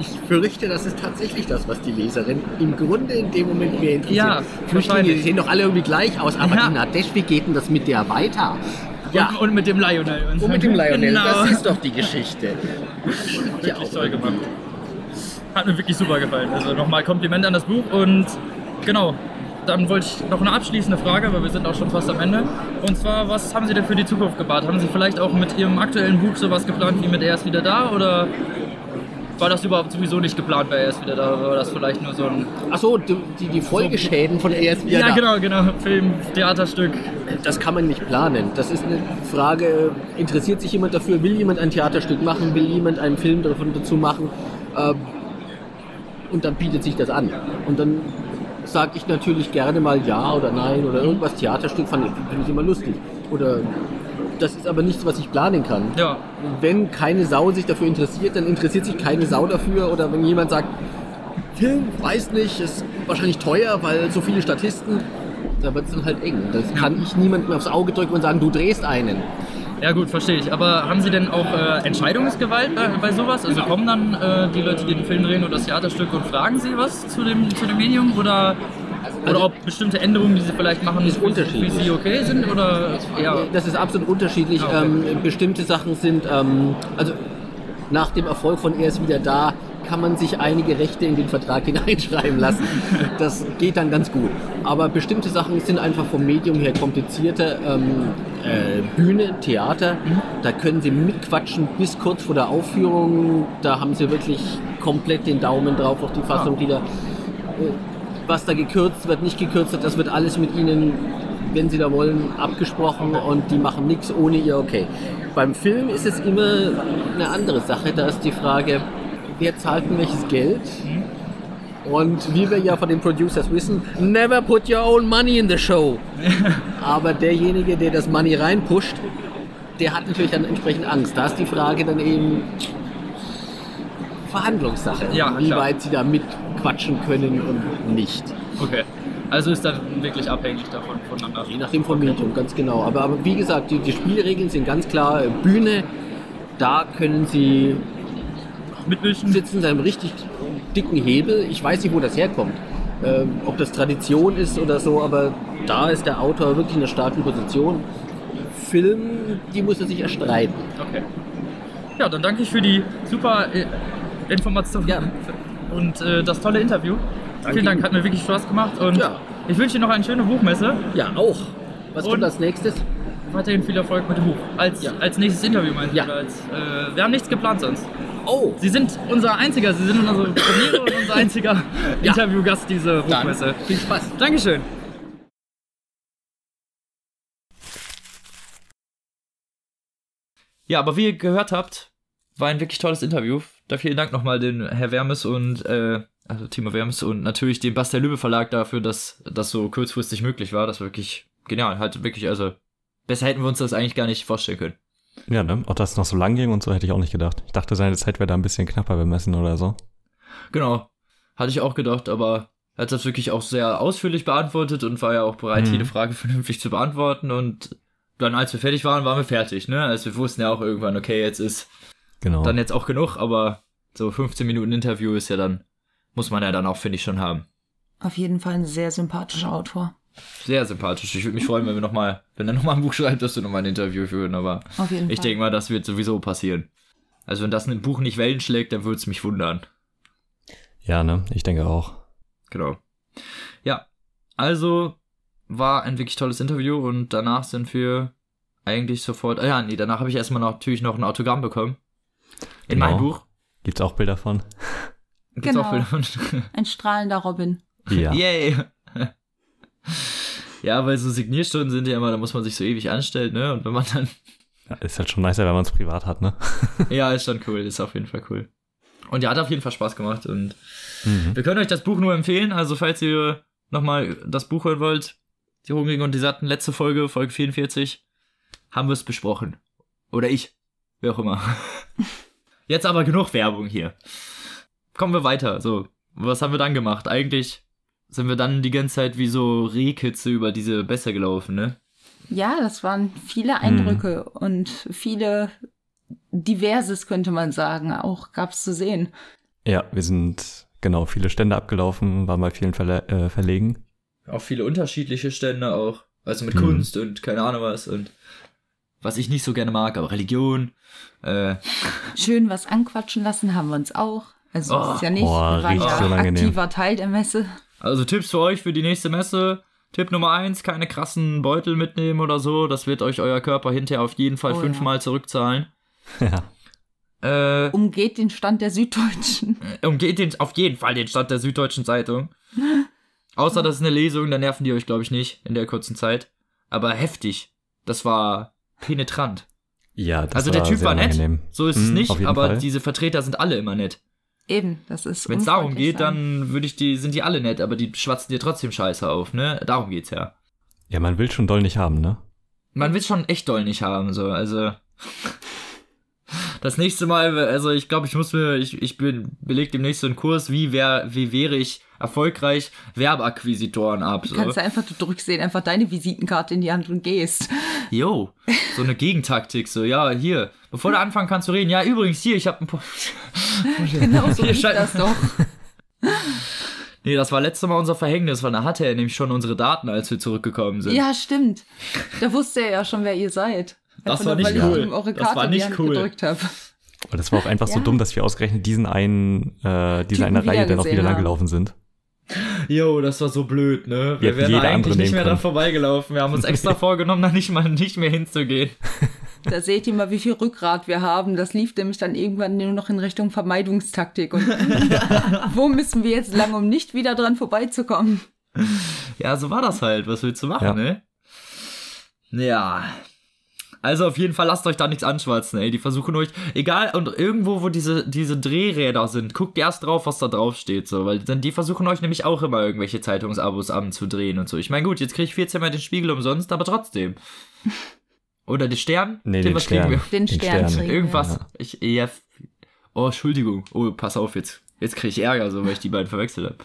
ich fürchte, das ist tatsächlich das, was die Leserin im Grunde in dem Moment mehr interessiert. Ja, Flüchtlinge, die sehen doch alle irgendwie gleich aus, aber Ja. die Nadesh, wie geht denn das mit der weiter? Ja, Und, und mit dem Lionel. und mit dem Lionel, Genau. das ist doch die Geschichte. Ja, Wirklich toll gemacht. Hat mir wirklich super gefallen. Also nochmal Kompliment an das Buch und genau. Dann wollte ich noch eine abschließende Frage, weil wir sind auch schon fast am Ende. Und zwar, was haben Sie denn für die Zukunft gebahrt? Haben Sie vielleicht auch mit Ihrem aktuellen Buch sowas geplant wie mit Er ist wieder da? Oder war das überhaupt sowieso nicht geplant bei Er ist wieder da? Oder war das vielleicht nur so ein... Achso, die, die, Folgeschäden von erst wieder Ja, da. genau, genau. Film, Theaterstück. Das kann man nicht planen. Das ist eine Frage, interessiert sich jemand dafür, will jemand ein Theaterstück machen, will jemand einen Film davon dazu machen ähm, und dann bietet sich das an. Und dann sage ich natürlich gerne mal ja oder nein oder irgendwas Theaterstück fand ich, finde ich immer lustig. Oder das ist aber nichts, was ich planen kann. Ja, Wenn keine Sau sich dafür interessiert, dann interessiert sich keine Sau dafür. Oder wenn jemand sagt, Film, weiß nicht, ist wahrscheinlich teuer, weil so viele Statisten. da wird es dann halt eng. Das kann ich niemandem aufs Auge drücken und sagen, du drehst einen. Ja gut, verstehe ich. Aber haben Sie denn auch äh, Entscheidungsgewalt bei, bei sowas? Also kommen dann äh, die Leute, die den Film drehen oder das Theaterstück und fragen Sie was zu dem, zu dem Medium? Oder, oder ob bestimmte Änderungen, die Sie vielleicht machen, Ist unterschiedlich. für Sie okay sind? Oder ja, Das ist absolut unterschiedlich. Ah, okay. ähm, bestimmte Sachen sind, ähm, also nach dem Erfolg von Er ist wieder da, kann man sich einige Rechte in den Vertrag hineinschreiben lassen. Das geht dann ganz gut. Aber bestimmte Sachen sind einfach vom Medium her komplizierter. Ähm, äh, Bühne, Theater, da können sie mitquatschen bis kurz vor der Aufführung. Da haben sie wirklich komplett den Daumen drauf auf die Fassung, die da was da gekürzt wird, nicht gekürzt wird, das wird alles mit ihnen, wenn sie da wollen, abgesprochen und die machen nichts ohne ihr Okay. Beim Film ist es immer eine andere Sache. Da ist die Frage, wer zahlt denn welches Geld? Und wie wir ja von den Producers wissen, never put your own money in the show. Aber derjenige, der das Money reinpusht, der hat natürlich dann entsprechend Angst. Da ist die Frage dann eben Verhandlungssache, Ja, wie weit sie da mitquatschen können und nicht. okay. Also ist dann wirklich abhängig davon voneinander. Je nachdem vom Medium, ganz genau. Aber, aber wie gesagt, die, die Spielregeln sind ganz klar. Bühne, da können Sie Mitmischen? sitzen in einem richtig dicken Hebel. Ich weiß nicht, wo das herkommt. Ähm, ob das Tradition ist oder so, aber da ist der Autor wirklich in einer starken Position. Film, die muss er sich erstreiten. Okay. Ja, dann danke ich für die super äh, Information Ja. und äh, das tolle Interview. Vielen Dank, hat mir wirklich Spaß gemacht und Ja. ich wünsche Ihnen noch eine schöne Buchmesse. Ja, auch. Was Und- kommt als nächstes? Weiterhin viel Erfolg mit dem Buch. Als, Ja. als nächstes Interview? Ja. Oder Als, äh, wir haben nichts geplant sonst. Oh, Sie sind unser einziger, Sie sind unsere Premiere und unser einziger Ja. Interviewgast dieser dann Buchmesse. viel Spaß. Dankeschön. Ja, aber wie ihr gehört habt, war ein wirklich tolles Interview. Da vielen Dank nochmal den Herr Wermes und äh, also Timo Wermes und natürlich dem Bastel Lübbe Verlag dafür, dass das so kurzfristig möglich war. Das war wirklich genial. Halt wirklich, also besser hätten wir uns das eigentlich gar nicht vorstellen können. Ja, ne? Auch dass es noch so lang ging und so hätte ich auch nicht gedacht. Ich dachte, seine Zeit wäre da ein bisschen knapper bemessen oder so. Genau. Hatte ich auch gedacht, aber er hat das wirklich auch sehr ausführlich beantwortet und war ja auch bereit, Mhm. jede Frage vernünftig zu beantworten. Und dann, als wir fertig waren, waren wir fertig, ne? Also wir wussten ja auch irgendwann, okay, jetzt ist Genau. dann jetzt auch genug, aber so 15 Minuten Interview ist ja dann, muss man ja dann auch, finde ich, schon haben. Auf jeden Fall ein sehr sympathischer Autor. Sehr sympathisch. Ich würde mich freuen, wenn wir noch mal, wenn er nochmal ein Buch schreibt, dass wir nochmal ein Interview führen, aber Auf jeden ich denke mal, das wird sowieso passieren. Also wenn das ein Buch nicht Wellen schlägt, dann würde es mich wundern. ja, ne? Ich denke auch. Genau. Ja, also war ein wirklich tolles Interview und danach sind wir eigentlich sofort. Ah ja, nee, danach habe ich erstmal noch, natürlich noch ein Autogramm bekommen. In Genau. meinem Buch. Gibt's auch Bilder von? Gibt's Genau. auch Bilder von. Ein strahlender Robin. Ja. Yay! Ja, weil so Signierstunden sind ja immer, da muss man sich so ewig anstellen, ne? Und wenn man dann. Ja, Ist halt schon nicer, wenn man es privat hat, ne? ja, ist schon cool, ist auf jeden Fall cool. Und ja, hat auf jeden Fall Spaß gemacht und Mhm. Wir können euch das Buch nur empfehlen, also falls ihr nochmal das Buch hören wollt, die Hungrigen und die Satten, letzte Folge, Folge 44, haben wir es besprochen. Oder ich, wer auch immer. Jetzt aber genug Werbung hier. Kommen wir weiter, so. Was haben wir dann gemacht? Eigentlich sind wir dann die ganze Zeit wie so Rehkitze über diese Bässe gelaufen, ne? Ja, das waren viele Eindrücke und viele Diverses, könnte man sagen, auch gab's zu sehen. Ja, wir sind genau viele Stände abgelaufen, waren bei vielen Verle äh, Verlegen. Auch viele unterschiedliche Stände auch. Also mit Mhm. Kunst und keine Ahnung was und was ich nicht so gerne mag, aber Religion. Äh, Schön was anquatschen lassen haben wir uns auch. Also Oh. ist ja nicht, Boah, wir waren ja so aktiver Teil der Messe. Also Tipps für euch für die nächste Messe. Tipp Nummer eins: keine krassen Beutel mitnehmen oder so. Das wird euch euer Körper hinterher auf jeden Fall Oh, fünfmal zurückzahlen. ja. Äh, Umgeht den Stand der Süddeutschen. umgeht den, auf jeden Fall den Stand der Süddeutschen Zeitung. Außer das ist eine Lesung, dann nerven die euch, glaube ich, nicht in der kurzen Zeit. Aber heftig. Das war penetrant. ja, das also der Typ sehr war nett, unangenehm. so ist es Mhm, nicht, auf jeden aber Fall. diese Vertreter sind alle immer nett. Eben, das ist Wenn es darum geht, dann würde ich die, sind die alle nett, aber die schwatzen dir trotzdem Scheiße auf, ne? Darum geht's ja. Ja, man will schon doll nicht haben, ne? Man will schon echt doll nicht haben, so, also. Das nächste Mal, also ich glaube, ich muss mir, ich, ich bin, beleg demnächst so einen Kurs, wie wär, wie wäre ich erfolgreich Werbeakquisitoren ab. So. Kannst du einfach, du drückst denen einfach deine Visitenkarte in die Hand und gehst. Jo, so eine Gegentaktik, so, ja, hier, bevor du anfangen kannst zu reden, ja, übrigens, hier, ich habe ein po Genau so ist das doch. Nee, das war letztes Mal unser Verhängnis, weil da hatte er nämlich schon unsere Daten, als wir zurückgekommen sind. Ja, stimmt. Da wusste er ja schon, wer ihr seid. Das war nicht cool. ich ihm eure Das war nicht cool. gedrückt habe. Aber das war auch einfach so Ja. dumm, dass wir ausgerechnet diesen einen, äh, diese Typen eine Reihe dann auch wieder lang haben. gelaufen sind. Jo, das war so blöd, ne? Wir wären eigentlich nicht mehr dran können. vorbeigelaufen. Wir haben uns extra vorgenommen, da nicht mal nicht mehr hinzugehen. Da seht ihr mal, wie viel Rückgrat wir haben. Das lief nämlich dann irgendwann nur noch in Richtung Vermeidungstaktik. Und wo müssen wir jetzt lang, um nicht wieder dran vorbeizukommen? Ja, so war das halt. Was willst du machen, Ja. ne? Ja. Also auf jeden Fall lasst euch da nichts anschwatzen, ey. Die versuchen euch, egal, und irgendwo, wo diese, diese Drehräder sind, guckt erst drauf, was da drauf steht, so, weil dann die versuchen euch nämlich auch immer irgendwelche Zeitungsabos anzudrehen und so. Ich meine, gut, jetzt kriege ich 14 Mal den Spiegel umsonst, aber trotzdem. Oder den Stern? Nee, den was kriegen Stern. wir? Den, Den Stern, Stern. Irgendwas. Ja. Ich, ja. Oh, Entschuldigung. Oh, pass auf jetzt. Jetzt kriege ich Ärger, so, weil ich die beiden verwechselt habe.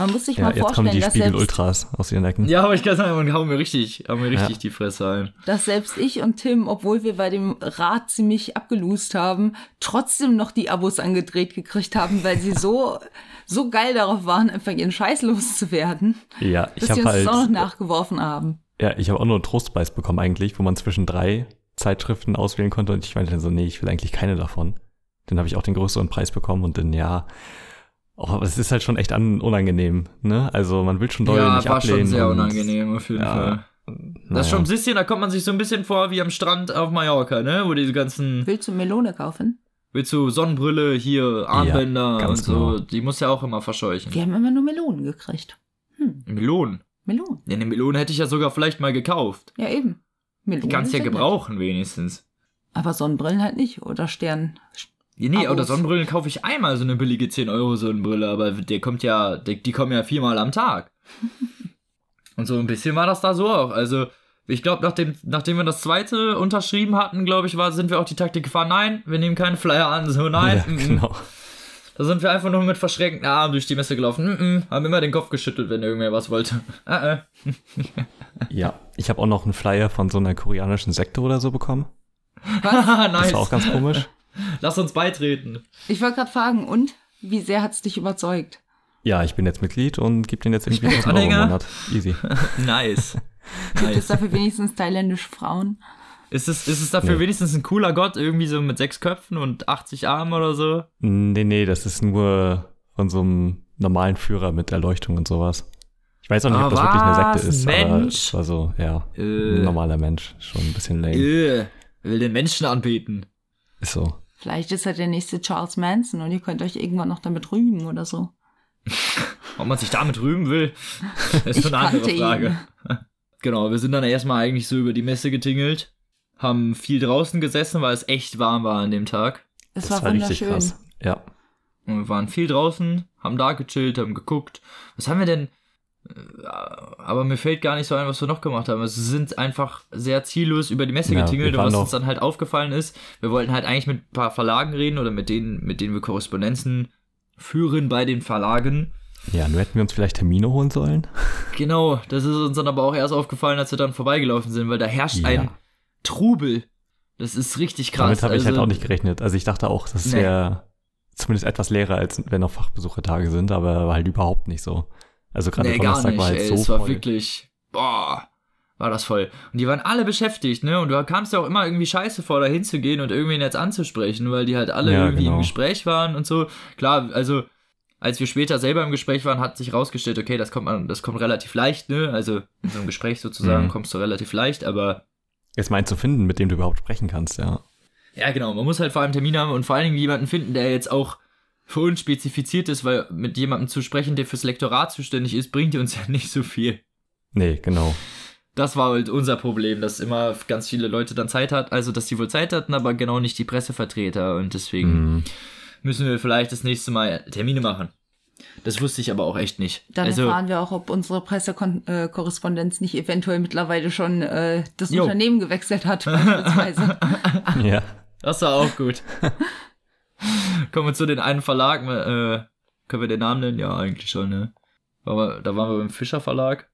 Man muss sich Ja, mal jetzt kommen vorstellen, die dass selbst, Spiegel-Ultras aus ihren Ecken. Ja, aber ich kann sagen, und hauen mir richtig, hauen mir richtig Ja. die Fresse ein. dass selbst ich und Tim, obwohl wir bei dem Rad ziemlich abgelust haben, trotzdem noch die Abos angedreht gekriegt haben, weil sie so, so geil darauf waren, einfach ihren Scheiß loszuwerden, Ja, ich dass sie habe uns das auch noch halt, nachgeworfen haben. ja, ich habe auch nur einen Trostpreis bekommen eigentlich, wo man zwischen drei Zeitschriften auswählen konnte und ich meinte dann so, nee, ich will eigentlich keine davon. Dann habe ich auch den größeren Preis bekommen und dann, ja, oh, aber es ist halt schon echt an, unangenehm, ne? Also man will schon doll ja, nicht war ablehnen. schon sehr und- unangenehm auf jeden Ja, Fall. Das ist schon ein bisschen, da kommt man sich so ein bisschen vor wie am Strand auf Mallorca, ne? Wo diese ganzen, Willst du Melone kaufen? willst du Sonnenbrille, hier Armbänder und ganz so, genau. die muss ja auch immer verscheuchen. Wir haben immer nur Melonen gekriegt. Hm, Melonen. Melonen. Ja, eine Melone hätte ich ja sogar vielleicht mal gekauft. Ja, eben. Melonen Die kannst du ja sind nett. gebrauchen wenigstens. Aber Sonnenbrillen halt nicht. Oder Stern. Ja, nee, Abos. oder Sonnenbrillen kaufe ich einmal so eine billige 10 Euro Sonnenbrille, aber der kommt ja, die, die kommen ja viermal am Tag. Und so ein bisschen war das da so auch. Also, ich glaube, nachdem, nachdem wir das zweite unterschrieben hatten, glaube ich, war, sind wir auch die Taktik gefahren, nein, wir nehmen keinen Flyer an, so nein. Ja, genau. Da sind wir einfach nur mit verschränkten Armen durch die Messe gelaufen, mm, mm, haben immer den Kopf geschüttelt, wenn irgendwer was wollte. Äh, äh. Ja, ich habe auch noch einen Flyer von so einer koreanischen Sekte oder so bekommen. Haha, Das nice. war auch ganz komisch. Lass uns beitreten. Ich wollte gerade fragen, und? Wie sehr hat's dich überzeugt? Ja, ich bin jetzt Mitglied und gebe den jetzt irgendwie 1000 Euro im. Monat. Easy. Nice. Gibt es nice. dafür wenigstens thailändische Frauen? Ist es, ist es dafür Nee. wenigstens ein cooler Gott, irgendwie so mit sechs Köpfen und 80 Armen oder so? Nee, nee, das ist nur von so einem normalen Führer mit Erleuchtung und sowas. Ich weiß auch nicht, Ah, ob das wirklich eine was? Sekte ist, aber Mensch? es war so, ja, Äh. ein normaler Mensch. Schon ein bisschen lame. Äh, will den Menschen anbeten. Ist so. Vielleicht ist er der nächste Charles Manson und ihr könnt euch irgendwann noch damit rühmen oder so. Ob man sich damit rühmen will, ist schon eine andere kannte ihn. Frage. Genau, wir sind dann erstmal eigentlich so über die Messe getingelt, haben viel draußen gesessen, weil es echt warm war an dem Tag. Es Das war, war richtig wunderschön. krass. Ja. Und wir waren viel draußen, haben da gechillt, haben geguckt. Was haben wir denn? Äh, Aber mir fällt gar nicht so ein, was wir noch gemacht haben. Also, Wir sind einfach sehr ziellos über die Messe Ja, getingelt und was uns dann halt aufgefallen ist, wir wollten halt eigentlich mit ein paar Verlagen reden oder mit denen, mit denen wir Korrespondenzen führen bei den Verlagen. Ja, nur hätten wir uns vielleicht Termine holen sollen. Genau, das ist uns dann aber auch erst aufgefallen, als wir dann vorbeigelaufen sind, weil da herrscht Ja. ein Trubel. Das ist richtig krass. Damit habe ich halt Also, auch nicht gerechnet. Also ich dachte auch, das Nee. wäre zumindest etwas leerer, als wenn noch Fachbesuchertage sind, aber war halt überhaupt nicht so. Also gerade Nee, gar Donnerstag nicht. war halt ey, so es war voll. wirklich, boah, war das voll. Und die waren alle beschäftigt, ne? Und du kamst ja auch immer irgendwie scheiße vor, da hinzugehen und irgendwen jetzt anzusprechen, weil die halt alle Ja, irgendwie im genau. Gespräch waren und so. Klar, also als wir später selber im Gespräch waren, hat sich rausgestellt, okay, das kommt man, das kommt relativ leicht, ne? Also in so einem Gespräch sozusagen Mhm. kommst du relativ leicht, aber Jetzt mal einen zu finden, mit dem du überhaupt sprechen kannst, ja. Ja, genau. Man muss halt vor allem einen Termin haben und vor allen Dingen jemanden finden, der jetzt auch für uns spezifiziert ist, weil mit jemandem zu sprechen, der fürs Lektorat zuständig ist, bringt uns ja nicht so viel. Nee, genau. Das war halt unser Problem, dass immer ganz viele Leute dann Zeit hat, also dass sie wohl Zeit hatten, aber genau nicht die Pressevertreter und deswegen Mhm. müssen wir vielleicht das nächste Mal Termine machen. Das wusste ich aber auch echt nicht. Dann also, erfahren wir auch, ob unsere Pressekorrespondenz nicht eventuell mittlerweile schon äh, das Jo. Unternehmen gewechselt hat, beispielsweise. Ja. Das war auch gut. Kommen wir zu den einen Verlag. Äh, können wir den Namen nennen? Ja, eigentlich schon, ne? Aber da waren wir beim Fischer Verlag.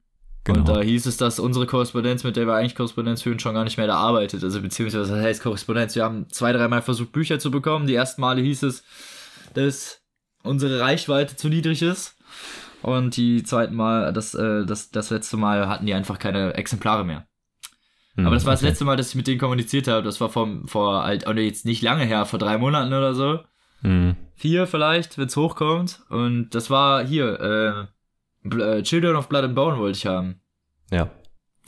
Genau. Und da hieß es, dass unsere Korrespondenz, mit der wir eigentlich Korrespondenz führen, schon gar nicht mehr da arbeitet. Also beziehungsweise das heißt Korrespondenz. Wir haben zwei, dreimal versucht, Bücher zu bekommen. Die ersten Male hieß es, dass unsere Reichweite zu niedrig ist. Und die zweiten Mal, das, äh, das, das letzte Mal hatten die einfach keine Exemplare mehr. Hm, Aber das war das okay. letzte Mal, dass ich mit denen kommuniziert habe. Das war vom, vor halt, oder jetzt nicht lange her, vor drei Monaten oder so. Hm. Vier vielleicht, wenn's hochkommt. Und das war hier, äh, äh, Children of Blood and Bone wollte ich haben. Ja.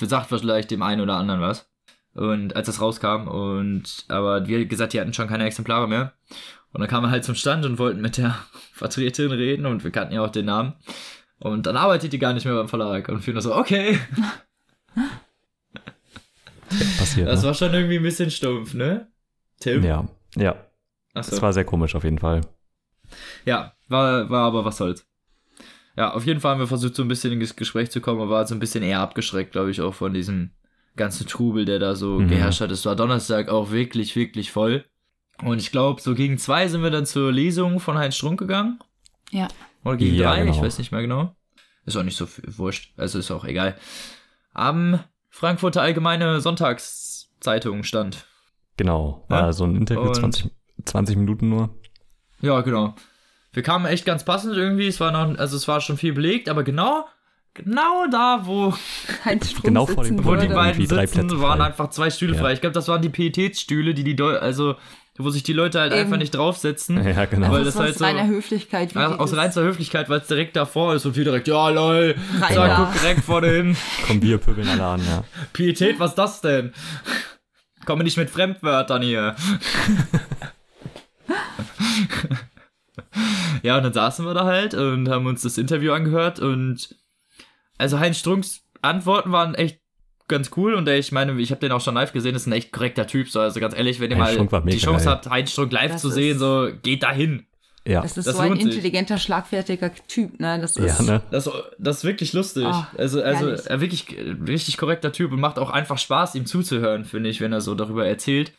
Das sagt vielleicht dem einen oder anderen was. Und als das rauskam und, aber wie gesagt, die hatten schon keine Exemplare mehr. Und dann kamen wir halt zum Stand und wollten mit der Vertreterin reden und wir kannten ja auch den Namen. Und dann arbeitet die gar nicht mehr beim Verlag und wir nur so, okay. Passiert. Das ne? war schon irgendwie ein bisschen stumpf, ne? Tim? ja. Ja. Achso. Das war sehr komisch auf jeden Fall. Ja, war, war aber was soll's. Ja, auf jeden Fall haben wir versucht, so ein bisschen ins Gespräch zu kommen, aber war so ein bisschen eher abgeschreckt, glaube ich, auch von diesem ganzen Trubel, der da so Mhm. geherrscht hat. Es war Donnerstag auch wirklich, wirklich voll. Und ich glaube, so gegen zwei sind wir dann zur Lesung von Heinz Strunk gegangen. Ja. Oder gegen Ja, drei, ich genau. weiß nicht mehr genau. Ist auch nicht so viel, wurscht, also ist auch egal. Am Frankfurter Allgemeine Sonntagszeitung stand. Genau. War Ja. so ein Interview, Und- 20, 20 Minuten nur. Ja, genau. Wir kamen echt ganz passend irgendwie. Es war noch, also es war schon viel belegt, aber genau, genau da, wo, Genau vor dem- wo die beiden sitzen, Plätze waren frei. einfach zwei Stühle Ja. frei. Ich glaube, das waren die Pietätsstühle, die die, Deu also, wo sich die Leute halt Eben. einfach nicht draufsetzen. Ja, genau. Weil das das ist halt aus so- reiner Höflichkeit. wie Ja, aus reinster Höflichkeit, weil es direkt davor ist und wir direkt, ja lol, Rein sag, da. guck direkt vorne hin. Komm, wir pöbeln alle an, ja. Pietät, was ist das denn? Komme nicht mit Fremdwörtern hier. ja, und dann saßen wir da halt und haben uns das Interview angehört und also Heinz Strunks Antworten waren echt ganz cool und ich meine, ich habe den auch schon live gesehen, ist ein echt korrekter Typ, so also ganz ehrlich, wenn ihr mal die Chance geil. habt, Heinz Strunk live Das zu sehen, so geht dahin. Ja. Das ist Das so ein lohnt sich. intelligenter, schlagfertiger Typ, ne? Das ist Ja, ne? Das, das ist wirklich lustig. Ah, also, also er wirklich äh, richtig korrekter Typ und macht auch einfach Spaß, ihm zuzuhören, finde ich, wenn er so darüber erzählt.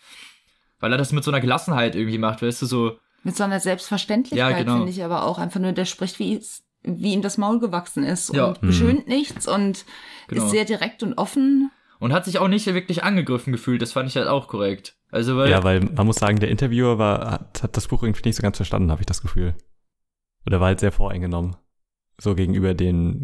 Weil er das mit so einer Gelassenheit irgendwie macht, weißt du, so, mit so einer Selbstverständlichkeit, Ja, genau. finde ich aber auch. Einfach nur, der spricht, wie, es- wie ihm das Maul gewachsen ist Ja. und beschönt nichts und Genau. ist sehr direkt und offen. und hat sich auch nicht wirklich angegriffen gefühlt, das fand ich halt auch korrekt. Also, weil, Ja, weil man muss sagen, der Interviewer war, hat, hat das Buch irgendwie nicht so ganz verstanden, habe ich das Gefühl. Oder war halt sehr voreingenommen. So gegenüber dem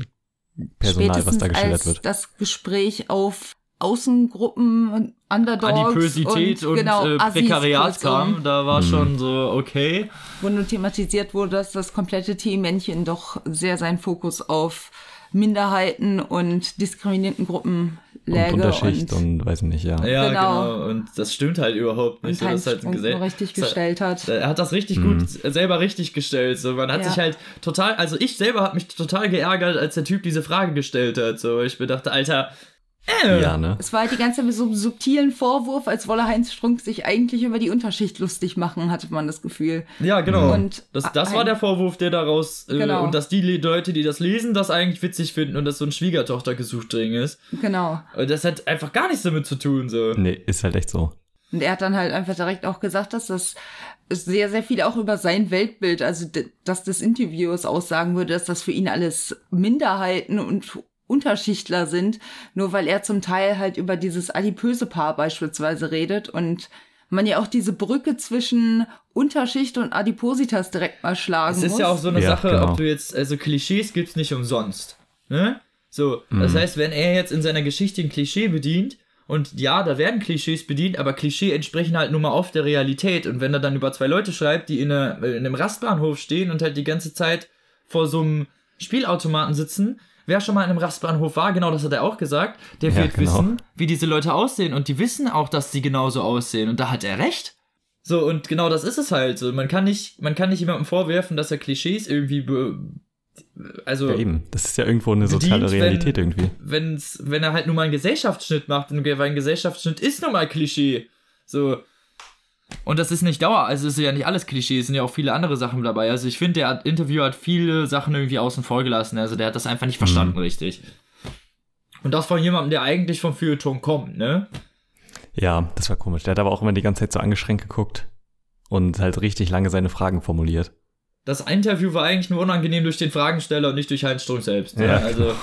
Personal, was da Spätestens geschildert als wird. das Gespräch auf Außengruppen, Underdogs Adipösität und, genau, äh, Assis Prekariat kurzum, kam, da war Mhm. schon so, okay. wo nur thematisiert wurde, dass das komplette Teammännchen doch sehr seinen Fokus auf Minderheiten und diskriminierten Gruppen Und läge. Unterschicht und, weiß nicht, ja. Ja, Genau. genau. Und das stimmt halt überhaupt nicht. und so, halt Strunk Gesell- richtig das- gestellt hat. Er hat das richtig Mhm. gut selber richtig gestellt. So, man hat Ja. sich halt total, also ich selber habe mich total geärgert, als der Typ diese Frage gestellt hat. So, ich mir dachte, Alter, äh, Ja, ne? Es war halt die ganze Zeit mit so einem subtilen Vorwurf, als wolle Heinz Strunk sich eigentlich über die Unterschicht lustig machen, hatte man das Gefühl. Ja, genau. Und das, das war der Vorwurf, der daraus, äh, Genau. und dass die Le- Leute, die das lesen, das eigentlich witzig finden und dass so ein Schwiegertochter-Gesucht-Ding ist. Genau. Und das hat einfach gar nichts damit zu tun, so. Nee, ist halt echt so. Und er hat dann halt einfach direkt auch gesagt, dass das sehr, sehr viel auch über sein Weltbild, also dass das Interviewers aussagen würde, dass das für ihn alles Minderheiten und Unterschichtler sind, nur weil er zum Teil halt über dieses adipöse Paar beispielsweise redet und man ja auch diese Brücke zwischen Unterschicht und Adipositas direkt mal schlagen Es ist muss. ja auch so eine Ja, Sache, genau. ob du jetzt, also Klischees gibt's nicht umsonst. Ne? So, das Mhm. heißt, wenn er jetzt in seiner Geschichte ein Klischee bedient, und ja, da werden Klischees bedient, aber Klischee entsprechen halt nur mal oft der Realität. Und wenn er dann über zwei Leute schreibt, die in, einer, in einem Rastbahnhof stehen und halt die ganze Zeit vor so einem Spielautomaten sitzen, wer schon mal in einem Rastbahnhof war, genau das hat er auch gesagt, der Ja, wird genau. wissen, wie diese Leute aussehen. Und die wissen auch, dass sie genauso aussehen. Und da hat er recht. So, und genau das ist es halt. So, man kann nicht, man kann nicht jemandem vorwerfen, dass er Klischees irgendwie be, also Ja, eben. Das ist ja irgendwo eine soziale bedient, Realität wenn, irgendwie. Wenn's, wenn er halt nur mal einen Gesellschaftsschnitt macht, und weil ein Gesellschaftsschnitt ist nun mal Klischee. So. Und das ist nicht Dauer, also es ist ja nicht alles Klischee, es sind ja auch viele andere Sachen dabei. Also ich finde, der Interviewer hat viele Sachen irgendwie außen vor gelassen. Also der hat das einfach nicht verstanden, richtig. Und das von jemandem, der eigentlich vom Feuilleton kommt, ne? Ja, das war komisch. Der hat aber auch immer die ganze Zeit so angeschränkt geguckt und halt richtig lange seine Fragen formuliert. Das Interview war eigentlich nur unangenehm durch den Fragensteller und nicht durch Heinz Strunk selbst. Ja. Ja. Also,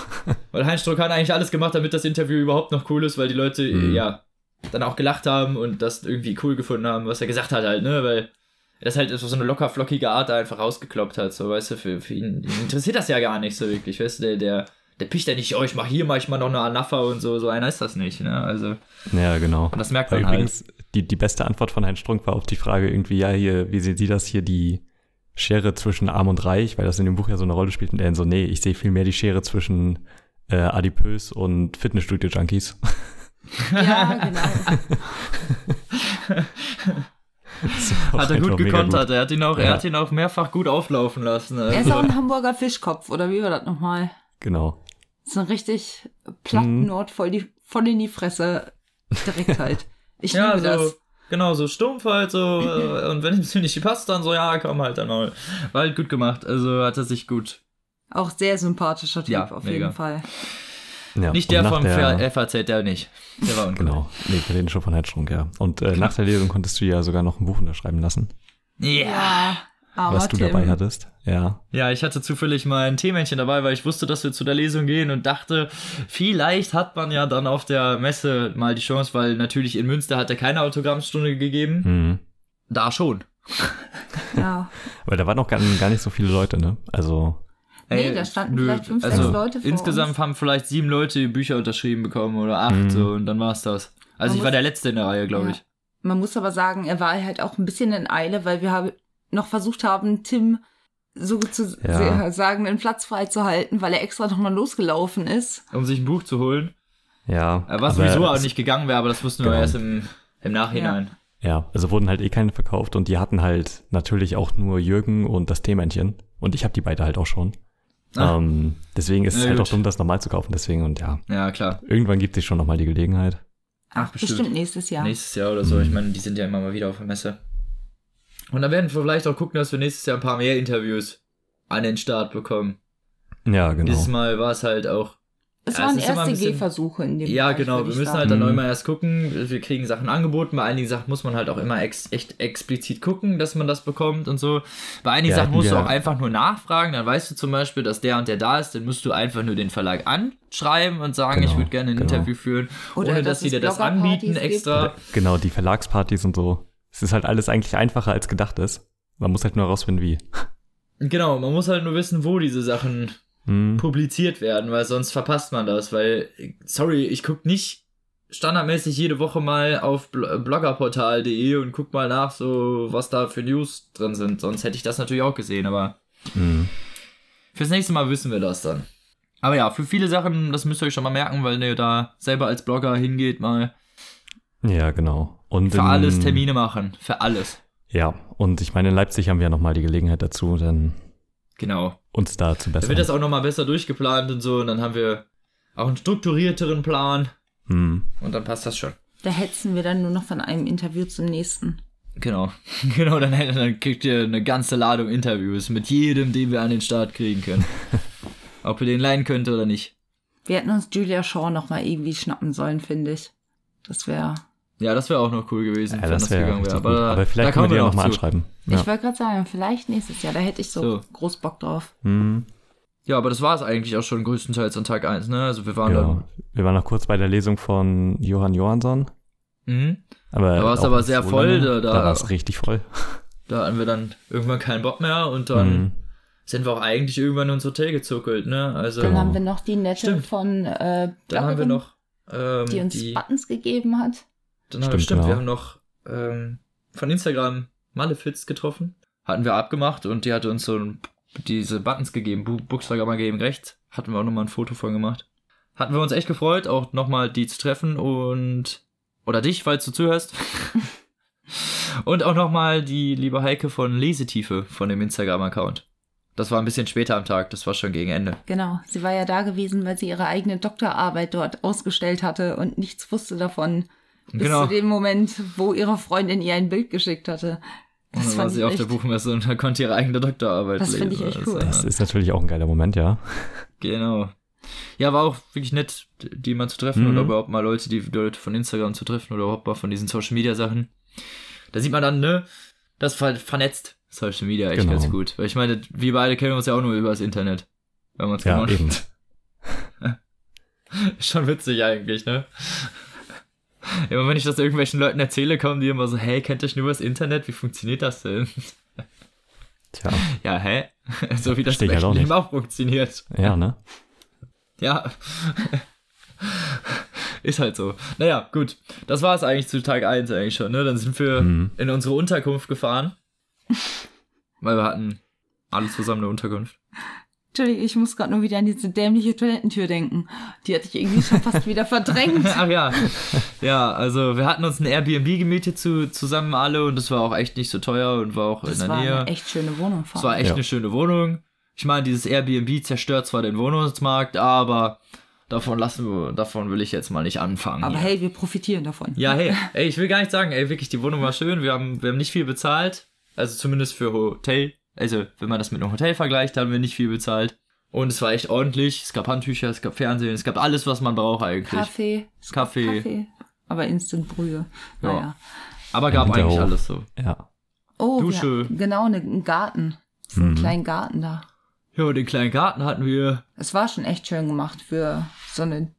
weil Heinz Strunk hat eigentlich alles gemacht, damit das Interview überhaupt noch cool ist, weil die Leute, Mhm. ja, dann auch gelacht haben und das irgendwie cool gefunden haben, was er gesagt hat halt, ne, weil er das halt auf so eine locker flockige Art da einfach rausgekloppt hat, so, weißt du, für, für ihn, ihn interessiert das ja gar nicht so wirklich, weißt du, der, der, der picht ja nicht, oh, ich mach hier mal, ich mach noch eine Anaffa und so, so einer ist das nicht, ne, also, Ja, genau. und das merkt man halt. übrigens, die, die beste Antwort von Heinz Strunk war auf die Frage irgendwie, ja, hier, wie sehen Sie das hier, die Schere zwischen arm und reich, weil das in dem Buch ja so eine Rolle spielt und er so, nee, ich sehe vielmehr die Schere zwischen äh, adipös und Fitnessstudio-Junkies. Ja, genau. Hat er gut gekontert, er hat ihn auch, er Ja. hat ihn auch mehrfach gut auflaufen lassen. Er ist Also. auch ein Hamburger Fischkopf, oder wie war das nochmal? Genau. So ein richtig platten Mhm. Nord voll, die, voll in die Fresse. Direkt halt. Ich Ja, liebe so, das. genau, so stumpf halt so. äh, und wenn es mir nicht passt, dann so, ja, komm halt dann mal. War halt gut gemacht. Also hat er sich gut. Auch sehr sympathischer Typ, Ja, auf mega. jeden Fall. Ja, nicht der von der, FAZ, der nicht. Der war uncool. Genau, nee, wir reden schon von Heinz Strunk, ja. Und äh, nach der Lesung konntest du ja sogar noch ein Buch unterschreiben lassen, Ja. armer was du Tim. dabei hattest. Ja, Ja, ich hatte zufällig mein Teemännchen dabei, weil ich wusste, dass wir zu der Lesung gehen und dachte, vielleicht hat man ja dann auf der Messe mal die Chance, weil natürlich in Münster hat er keine Autogrammstunde gegeben. mhm. Da schon. Ja. weil da waren noch gar, gar nicht so viele Leute, ne? Also, Nee, da standen vielleicht fünf, also sechs Leute vor Insgesamt uns. haben vielleicht sieben Leute Bücher unterschrieben bekommen oder acht Mhm. so und dann war's das. Also Man ich war der Letzte in der Reihe, glaube Ja. ich. Man muss aber sagen, er war halt auch ein bisschen in Eile, weil wir haben noch versucht haben, Tim so zu Ja. sagen, einen Platz freizuhalten, weil er extra nochmal losgelaufen ist. Um sich ein Buch zu holen. ja. Äh, Was sowieso auch es- nicht gegangen wäre, aber das wussten wir Genau. erst im, im Nachhinein. Ja, also wurden halt eh keine verkauft und die hatten halt natürlich auch nur Jürgen und das Teemännchen. Und ich habe die beide halt auch schon. Ah. Ähm, deswegen ist es Na halt gut. auch dumm, das normal zu kaufen. Deswegen und ja, Ja, klar. irgendwann gibt sich schon nochmal die Gelegenheit. Ach, bestimmt. bestimmt. nächstes Jahr. Nächstes Jahr oder so. Ich Mhm. meine, die sind ja immer mal wieder auf der Messe. Und dann werden wir vielleicht auch gucken, dass wir nächstes Jahr ein paar mehr Interviews an den Start bekommen. Ja, genau. Dieses Mal war es halt auch Es Ja, waren es erste bisschen- Gehversuche in dem Ja, Bereich, genau. Wir müssen sagen. halt dann auch Mhm. immer erst gucken. Wir kriegen Sachen angeboten. Bei einigen Sachen muss man halt auch immer ex echt explizit gucken, dass man das bekommt und so. Bei einigen Ja, Sachen musst du wir- auch einfach nur nachfragen. Dann weißt du zum Beispiel, dass der und der da ist. Dann musst du einfach nur den Verlag anschreiben und sagen, Genau, ich würde gerne ein genau. Interview führen. Oder ohne dass dass sie dir das anbieten gibt. extra. Genau, die Verlagspartys und so. Es ist halt alles eigentlich einfacher als gedacht ist. Man muss halt nur rausfinden, wie. Genau, man muss halt nur wissen, wo diese Sachen Hm. publiziert werden, weil sonst verpasst man das. Weil, sorry, ich guck nicht standardmäßig jede Woche mal auf bl- bloggerportal.de und guck mal nach, so was da für News drin sind. Sonst hätte ich das natürlich auch gesehen, aber Hm. fürs nächste Mal wissen wir das dann. Aber ja, für viele Sachen, das müsst ihr euch schon mal merken, weil ihr da selber als Blogger hingeht, mal Ja, genau. Und für alles Termine machen. Für alles. Ja, und ich meine, in Leipzig haben wir ja nochmal die Gelegenheit dazu, dann Genau. uns da zu Da bessern. wird das auch nochmal besser durchgeplant und so, und dann haben wir auch einen strukturierteren Plan hm. und dann passt das schon. Da hetzen wir dann nur noch von einem Interview zum nächsten. Genau. Genau, dann, dann kriegt ihr eine ganze Ladung Interviews mit jedem, den wir an den Start kriegen können. Ob ihr den leihen könnt oder nicht. Wir hätten uns Julia Shaw noch mal irgendwie schnappen sollen, finde ich. Das wäre. Ja, das wäre auch noch cool gewesen, Ja, wenn das wäre gegangen wäre. Aber, Aber da vielleicht kommen können wir die ja noch nochmal anschreiben. Ich Ja. wollte gerade sagen, vielleicht nächstes Jahr. Da hätte ich so, So. groß Bock drauf. Hm. Ja, aber das war es eigentlich auch schon größtenteils an Tag 1, ne? Also wir waren ja. Wir waren noch kurz bei der Lesung von Johann Johansson. dann. Mhm. Aber Da war's auch aber sehr so voll, lange. da- da- da war es richtig voll. Da hatten wir dann irgendwann keinen Bock mehr und dann Mhm. sind wir auch eigentlich irgendwann ins Hotel gezuckelt, ne? Also Dann Genau. haben wir noch die nette Stimmt. von äh, dann haben wir noch ähm, die uns die, Buttons gegeben hat. Dann haben wir, Stimmt, stimmt, genau. wir haben noch ähm, von Instagram Malefiz getroffen. Hatten wir abgemacht und die hatte uns so ein, diese Buttons gegeben, mal gegeben rechts. Hatten wir auch nochmal ein Foto von gemacht. Hatten wir uns echt gefreut, auch nochmal die zu treffen und oder dich, falls du zuhörst. und auch nochmal die liebe Heike von Lesetiefe von dem Instagram-Account. Das war ein bisschen später am Tag, das war schon gegen Ende. Genau, sie war ja da gewesen, weil sie ihre eigene Doktorarbeit dort ausgestellt hatte und nichts wusste davon. Bis Genau. zu dem Moment, wo ihre Freundin ihr ein Bild geschickt hatte. Und Das dann war sie auf der Buchmesse und da konnte ihre eigene Doktorarbeit Das lesen. find ich echt Also, cool. Das ist natürlich auch ein geiler Moment, ja. Genau. Ja, war auch wirklich nett, die mal zu treffen Mhm. oder überhaupt mal Leute, die Leute von Instagram zu treffen oder überhaupt mal von diesen Social Media Sachen. Da sieht man dann, ne, das ver vernetzt Social Media echt Genau. ganz gut. Weil ich meine, wir beide kennen uns ja auch nur über das Internet. Wenn man es Ja, macht. eben. Schon witzig eigentlich, ne? Immer wenn ich das irgendwelchen Leuten erzähle, kommen die immer so, hey, kennt ihr euch nur über das Internet? Wie funktioniert das denn? Tja, Ja, hä? So wie das ich halt auch nicht. auch funktioniert. ja, ne? Ja. Ist halt so. Naja, gut. Das war es eigentlich zu Tag 1 eigentlich schon, ne? Dann sind wir Mhm. in unsere Unterkunft gefahren. Weil wir hatten alle zusammen eine Unterkunft. Entschuldigung, ich muss gerade nur wieder an diese dämliche Toilettentür denken. Die hatte ich irgendwie schon fast wieder verdrängt. Ach ja. Ja, also wir hatten uns ein Airbnb gemietet zu, zusammen alle und das war auch echt nicht so teuer und war auch Das in der war Nähe. eine echt schöne Wohnung. Es war echt Ja. eine schöne Wohnung. Ich meine, dieses Airbnb zerstört zwar den Wohnungsmarkt, aber davon lassen wir, davon will ich jetzt mal nicht anfangen. Aber hier. hey, wir profitieren davon. Ja, hey, ey, ich will gar nicht sagen, ey, wirklich, die Wohnung war schön. Wir haben, wir haben nicht viel bezahlt. Also zumindest für Hotel. Also, wenn man das mit einem Hotel vergleicht, haben wir nicht viel bezahlt. Und es war echt ordentlich. Es gab Handtücher, es gab Fernsehen, es gab alles, was man braucht eigentlich. Kaffee. Kaffee. Kaffee. Aber Instant-Brühe. Ja. Naja. Aber gab Im eigentlich alles so. Ja. Oh, Dusche. Wir, genau, ne, einen Garten. So einen Mhm. kleinen Garten da. Ja, den kleinen Garten hatten wir Es war schon echt schön gemacht für so eine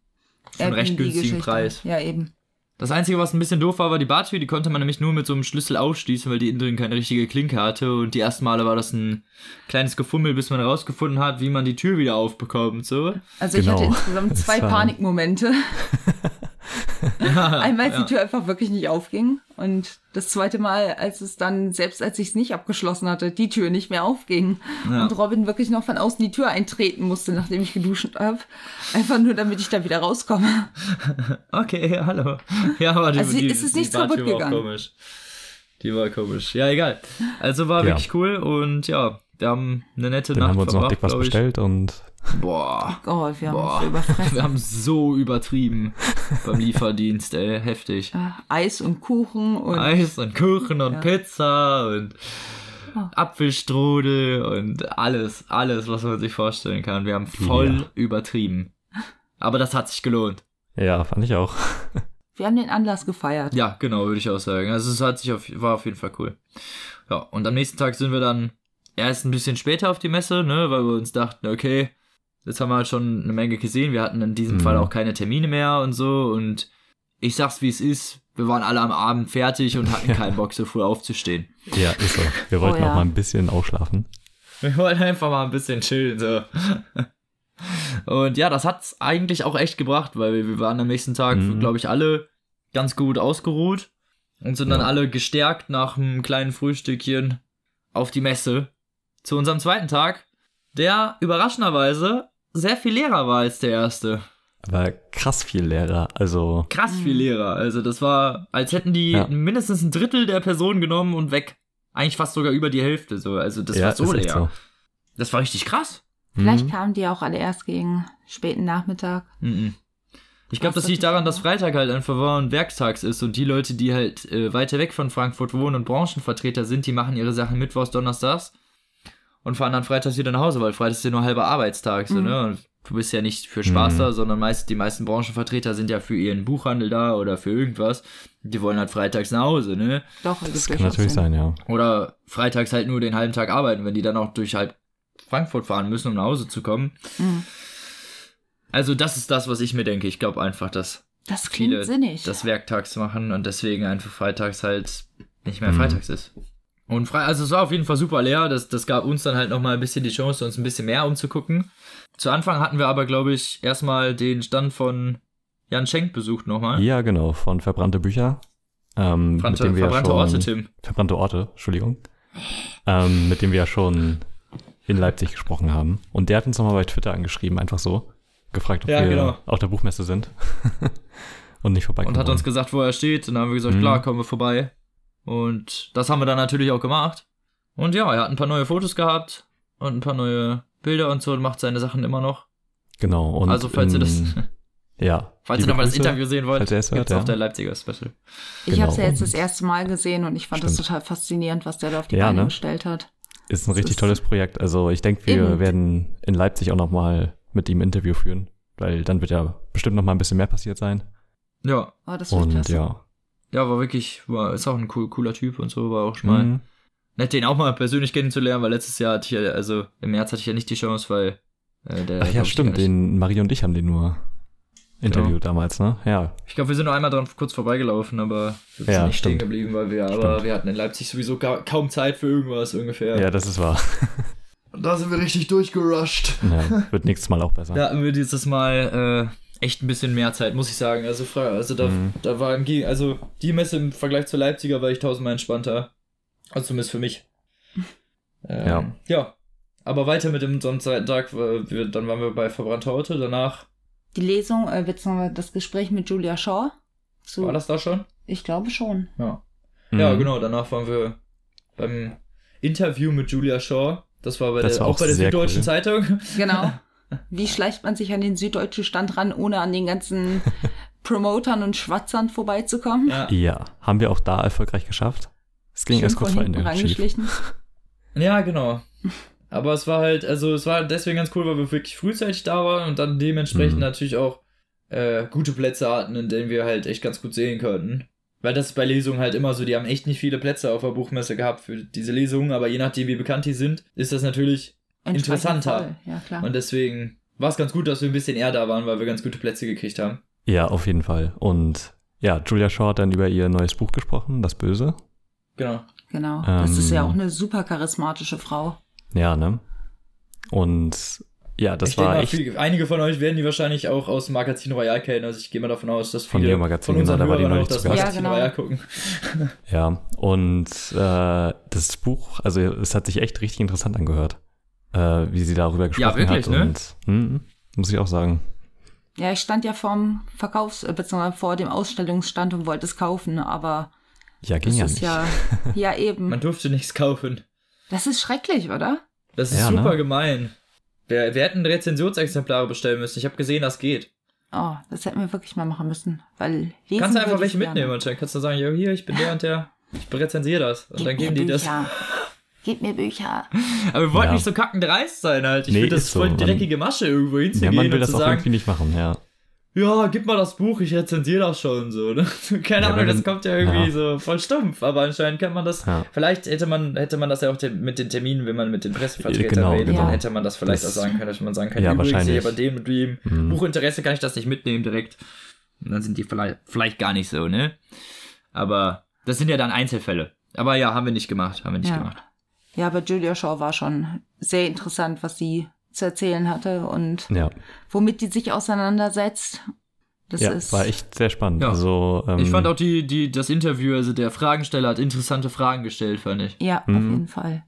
für einen recht günstigen. Preis. Ja, eben. Das Einzige, was ein bisschen doof war, war die Bartür. Die konnte man nämlich nur mit so einem Schlüssel aufschließen, weil die innen drin keine richtige Klinke hatte. Und die ersten Male war das ein kleines Gefummel, bis man herausgefunden hat, wie man die Tür wieder aufbekommt. So. Also ich Genau. hatte insgesamt zwei Das Einmal, als ja. die Tür einfach wirklich nicht aufging und das zweite Mal, als es dann, selbst als ich es nicht abgeschlossen hatte, die Tür nicht mehr aufging Ja. und Robin wirklich noch von außen die Tür eintreten musste, nachdem ich geduscht habe. Einfach nur, damit ich da wieder rauskomme. Okay, hallo. Ja, aber die, Also die, ist es nicht kaputt gegangen? komisch. Die war komisch. Ja, egal. Also war Ja. wirklich cool und ja, wir haben eine nette Dann Nacht haben wir uns noch dick was bestellt und Boah. Oh, wir haben Boah. überfressen. Wir haben so übertrieben beim Lieferdienst, ey. Heftig. Äh, Eis und Kuchen und Eis und Kuchen und Ja. Pizza und Oh. Apfelstrudel und alles, alles, was man sich vorstellen kann. Wir haben voll Ja. übertrieben. Aber das hat sich gelohnt. ja, fand ich auch. wir haben den Anlass gefeiert. Ja, genau, würde ich auch sagen. Also es hat sich auf, war auf jeden Fall cool. Ja, und am nächsten Tag sind wir dann erst ein bisschen später auf die Messe, ne, weil wir uns dachten, okay, jetzt haben wir halt schon eine Menge gesehen. Wir hatten in diesem Mhm. Fall auch keine Termine mehr und so und ich sag's wie es ist, wir waren alle am Abend fertig und hatten keinen Bock, so früh aufzustehen. Ja, ist so. Wir wollten ja. auch mal ein bisschen ausschlafen. Wir wollten einfach mal ein bisschen chillen, so. Und ja, das hat's eigentlich auch echt gebracht, weil wir, wir waren am nächsten Tag, Mhm. glaube ich, alle ganz gut ausgeruht und sind dann Ja. alle gestärkt nach einem kleinen Frühstückchen auf die Messe zu unserem zweiten Tag, der überraschenderweise sehr viel leerer war als der erste. Aber krass viel Lehrer. Also, Krass viel leerer. Also das war, als hätten die Ja. mindestens ein Drittel der Personen genommen und weg. Eigentlich fast sogar über die Hälfte so. Also das ja, war so leer. so. Das war richtig krass. Vielleicht Mhm. kamen die auch alle erst gegen späten Nachmittag. Mhm. Ich glaube, das liegt daran, dass Freitag halt einfach war und werktags ist und die Leute, die halt äh, weiter weg von Frankfurt wohnen und Branchenvertreter sind, die machen ihre Sachen mittwochs, donnerstags und fahren dann freitags wieder nach Hause, weil Freitag ist ja nur halber Arbeitstag, so, Mhm. ne? Und du bist ja nicht für Spaß Mhm. da, sondern meist, die meisten Branchenvertreter sind ja für ihren Buchhandel da oder für irgendwas. Die wollen halt freitags nach Hause, ne? Doch, Das kann natürlich sein, ja. Oder freitags halt nur den halben Tag arbeiten, wenn die dann auch durch halb Frankfurt fahren müssen, um nach Hause zu kommen. Mhm. Also das ist das, was ich mir denke. Ich glaube einfach, dass Das klingt viele sinnig. das werktags machen und deswegen einfach freitags halt nicht mehr Mhm. freitags ist. Und frei, also es war auf jeden Fall super leer. Das, das gab uns dann halt nochmal ein bisschen die Chance, uns ein bisschen mehr umzugucken. Zu Anfang hatten wir aber, glaube ich, erstmal den Stand von Jan Schenk besucht nochmal. Ja, genau, von Verbrannte Bücher. Ähm, mit Verbrannte, dem wir verbrannte schon, Orte, Tim. Verbrannte Orte, Entschuldigung. Ähm, mit dem wir ja schon in Leipzig gesprochen haben. Und der hat uns nochmal bei Twitter angeschrieben, einfach so. Gefragt, ob Ja, wir genau. auf der Buchmesse sind. und nicht vorbeikommen Und hat uns gesagt, wo er steht. Und dann haben wir gesagt, Mhm. klar, kommen wir vorbei. Und das haben wir dann natürlich auch gemacht. Und ja, er hat ein paar neue Fotos gehabt und ein paar neue Bilder und so und macht seine Sachen immer noch. Genau. Und also falls ihr das, in- Ja. falls ihr nochmal das. Interview sehen wollt, es hört, gibt's auf ja. der Leipziger Special. ich genau, habe es ja jetzt das erste Mal gesehen und ich fand das Stimmt. total faszinierend, was der da auf die Ja, Beine ne? gestellt hat. Ist ein Das richtig ist- tolles Projekt. Also ich denke, wir Eben. werden in Leipzig auch nochmal mit ihm Interview führen. weil dann wird ja bestimmt noch mal ein bisschen mehr passiert sein. Ja, Oh, das wird Und klasse. ja. Ja, war wirklich, war, ist auch ein cool, cooler Typ und so, war auch schon mal Mhm. nett, den auch mal persönlich kennenzulernen, weil letztes Jahr hatte ich ja, also im März hatte ich ja nicht die Chance, weil äh, der. Ach ja, stimmt, den Marie und ich haben den nur interviewt Genau. damals, ne? Ja. Ich glaube, wir sind noch einmal dran kurz vorbeigelaufen, aber wir sind Ja, nicht stehen stimmt. geblieben, weil wir, aber Stimmt. wir hatten in Leipzig sowieso ga, kaum Zeit für irgendwas ungefähr. Ja, das ist wahr. Und da sind wir richtig durchgerusht. Ja, wird nächstes Mal auch besser. Da hatten wir dieses Mal äh, echt ein bisschen mehr Zeit, muss ich sagen. Also, also da, Mhm. da war im Gegen also die Messe im Vergleich zur Leipziger war ich tausendmal entspannter. Also zumindest für mich. Ähm, Ja. Ja. Aber weiter mit dem Sonntag, äh, wir, dann waren wir bei Verbrannter Orte, danach Die Lesung, äh, beziehungsweise das Gespräch mit Julia Shaw. Zu, war das da schon? Ich glaube schon. Ja. Mhm. Ja, genau, danach waren wir beim Interview mit Julia Shaw. Das war bei Das der, war auch auch bei der Süddeutschen cool. Zeitung. Genau. Wie schleicht man sich an den süddeutschen Stand ran, ohne an den ganzen Promotern und Schwatzern vorbeizukommen? Ja. Ja, haben wir auch da erfolgreich geschafft. Es ging Schön erst kurz vor Ende ja, genau. Aber es war halt, also es war deswegen ganz cool, weil wir wirklich frühzeitig da waren und dann dementsprechend Mhm. natürlich auch äh, gute Plätze hatten, in denen wir halt echt ganz gut sehen konnten. Weil das ist bei Lesungen halt immer so, die haben echt nicht viele Plätze auf der Buchmesse gehabt für diese Lesungen, aber je nachdem, wie bekannt die sind, ist das natürlich Interessanter. voll. Ja, klar. Und deswegen war es ganz gut, dass wir ein bisschen eher da waren, weil wir ganz gute Plätze gekriegt haben. Ja, auf jeden Fall. Und ja, Julia Shaw hat dann über ihr neues Buch gesprochen, Das Böse. Genau. genau. Das ist ja Ähm, auch eine super charismatische Frau. Ja, ne? Und ja, das ich denke war mal, echt viele, einige von euch werden die wahrscheinlich auch aus dem Magazin Royal kennen. Also ich gehe mal davon aus, dass Von viele Neo Magazin, von unseren genau, da war die Hörern auch das. Ja, Magazin genau. Royal gucken. Ja, und äh, das Buch, also es hat sich echt richtig interessant angehört, äh, wie sie darüber gesprochen wirklich, hat. ne? Und hm, muss ich auch sagen. Ja, ich stand ja vorm Verkaufs-, äh, beziehungsweise vor dem Ausstellungsstand und wollte es kaufen, aber Ja, ging das ja ist nicht. ja, ja eben. Man durfte nichts kaufen. Das ist schrecklich, oder? Das ist Ja, super ne? gemein. Wir, wir hätten Rezensionsexemplare bestellen müssen. Ich habe gesehen, das geht. Oh, das hätten wir wirklich mal machen müssen, weil lesen kannst du einfach welche mitnehmen und dann kannst du sagen, ja, hier, ich bin der und der. Ich rezensiere das. Und Gib dann geben die das. Gib mir Bücher. Aber wir wollten Ja. nicht so kackend dreist sein halt. Ich Nee, finde, das voll so. die dreckige Masche, irgendwo Ja, hinzugehen man will und das auch sagen, irgendwie nicht machen, ja. ja, gib mal das Buch, ich rezensiere das schon so. Ne? Keine Ja, Ahnung, das kommt ja irgendwie ja. so voll stumpf, aber anscheinend kann man das. Ja. Vielleicht hätte man, hätte man das ja auch te- mit den Terminen, wenn man mit den Pressevertretern Genau, redet, genau. dann hätte man das vielleicht Das- auch sagen können, dass man sagen kann, Ja, übrigens, wahrscheinlich. hier bei dem und dem Mhm. Buchinteresse kann ich das nicht mitnehmen direkt. Und dann sind die vielleicht, vielleicht gar nicht so, ne? Aber das sind ja dann Einzelfälle. Aber ja, haben wir nicht gemacht, haben wir nicht Ja. gemacht. Ja, aber Julia Shaw war schon sehr interessant, was sie zu erzählen hatte und Ja, womit die sich auseinandersetzt. Das ja ist war echt sehr spannend. Ja. Also, ähm, Ich fand auch die, die, das Interview, also der Fragensteller hat interessante Fragen gestellt, fand ich. ja, auf Mhm. jeden Fall.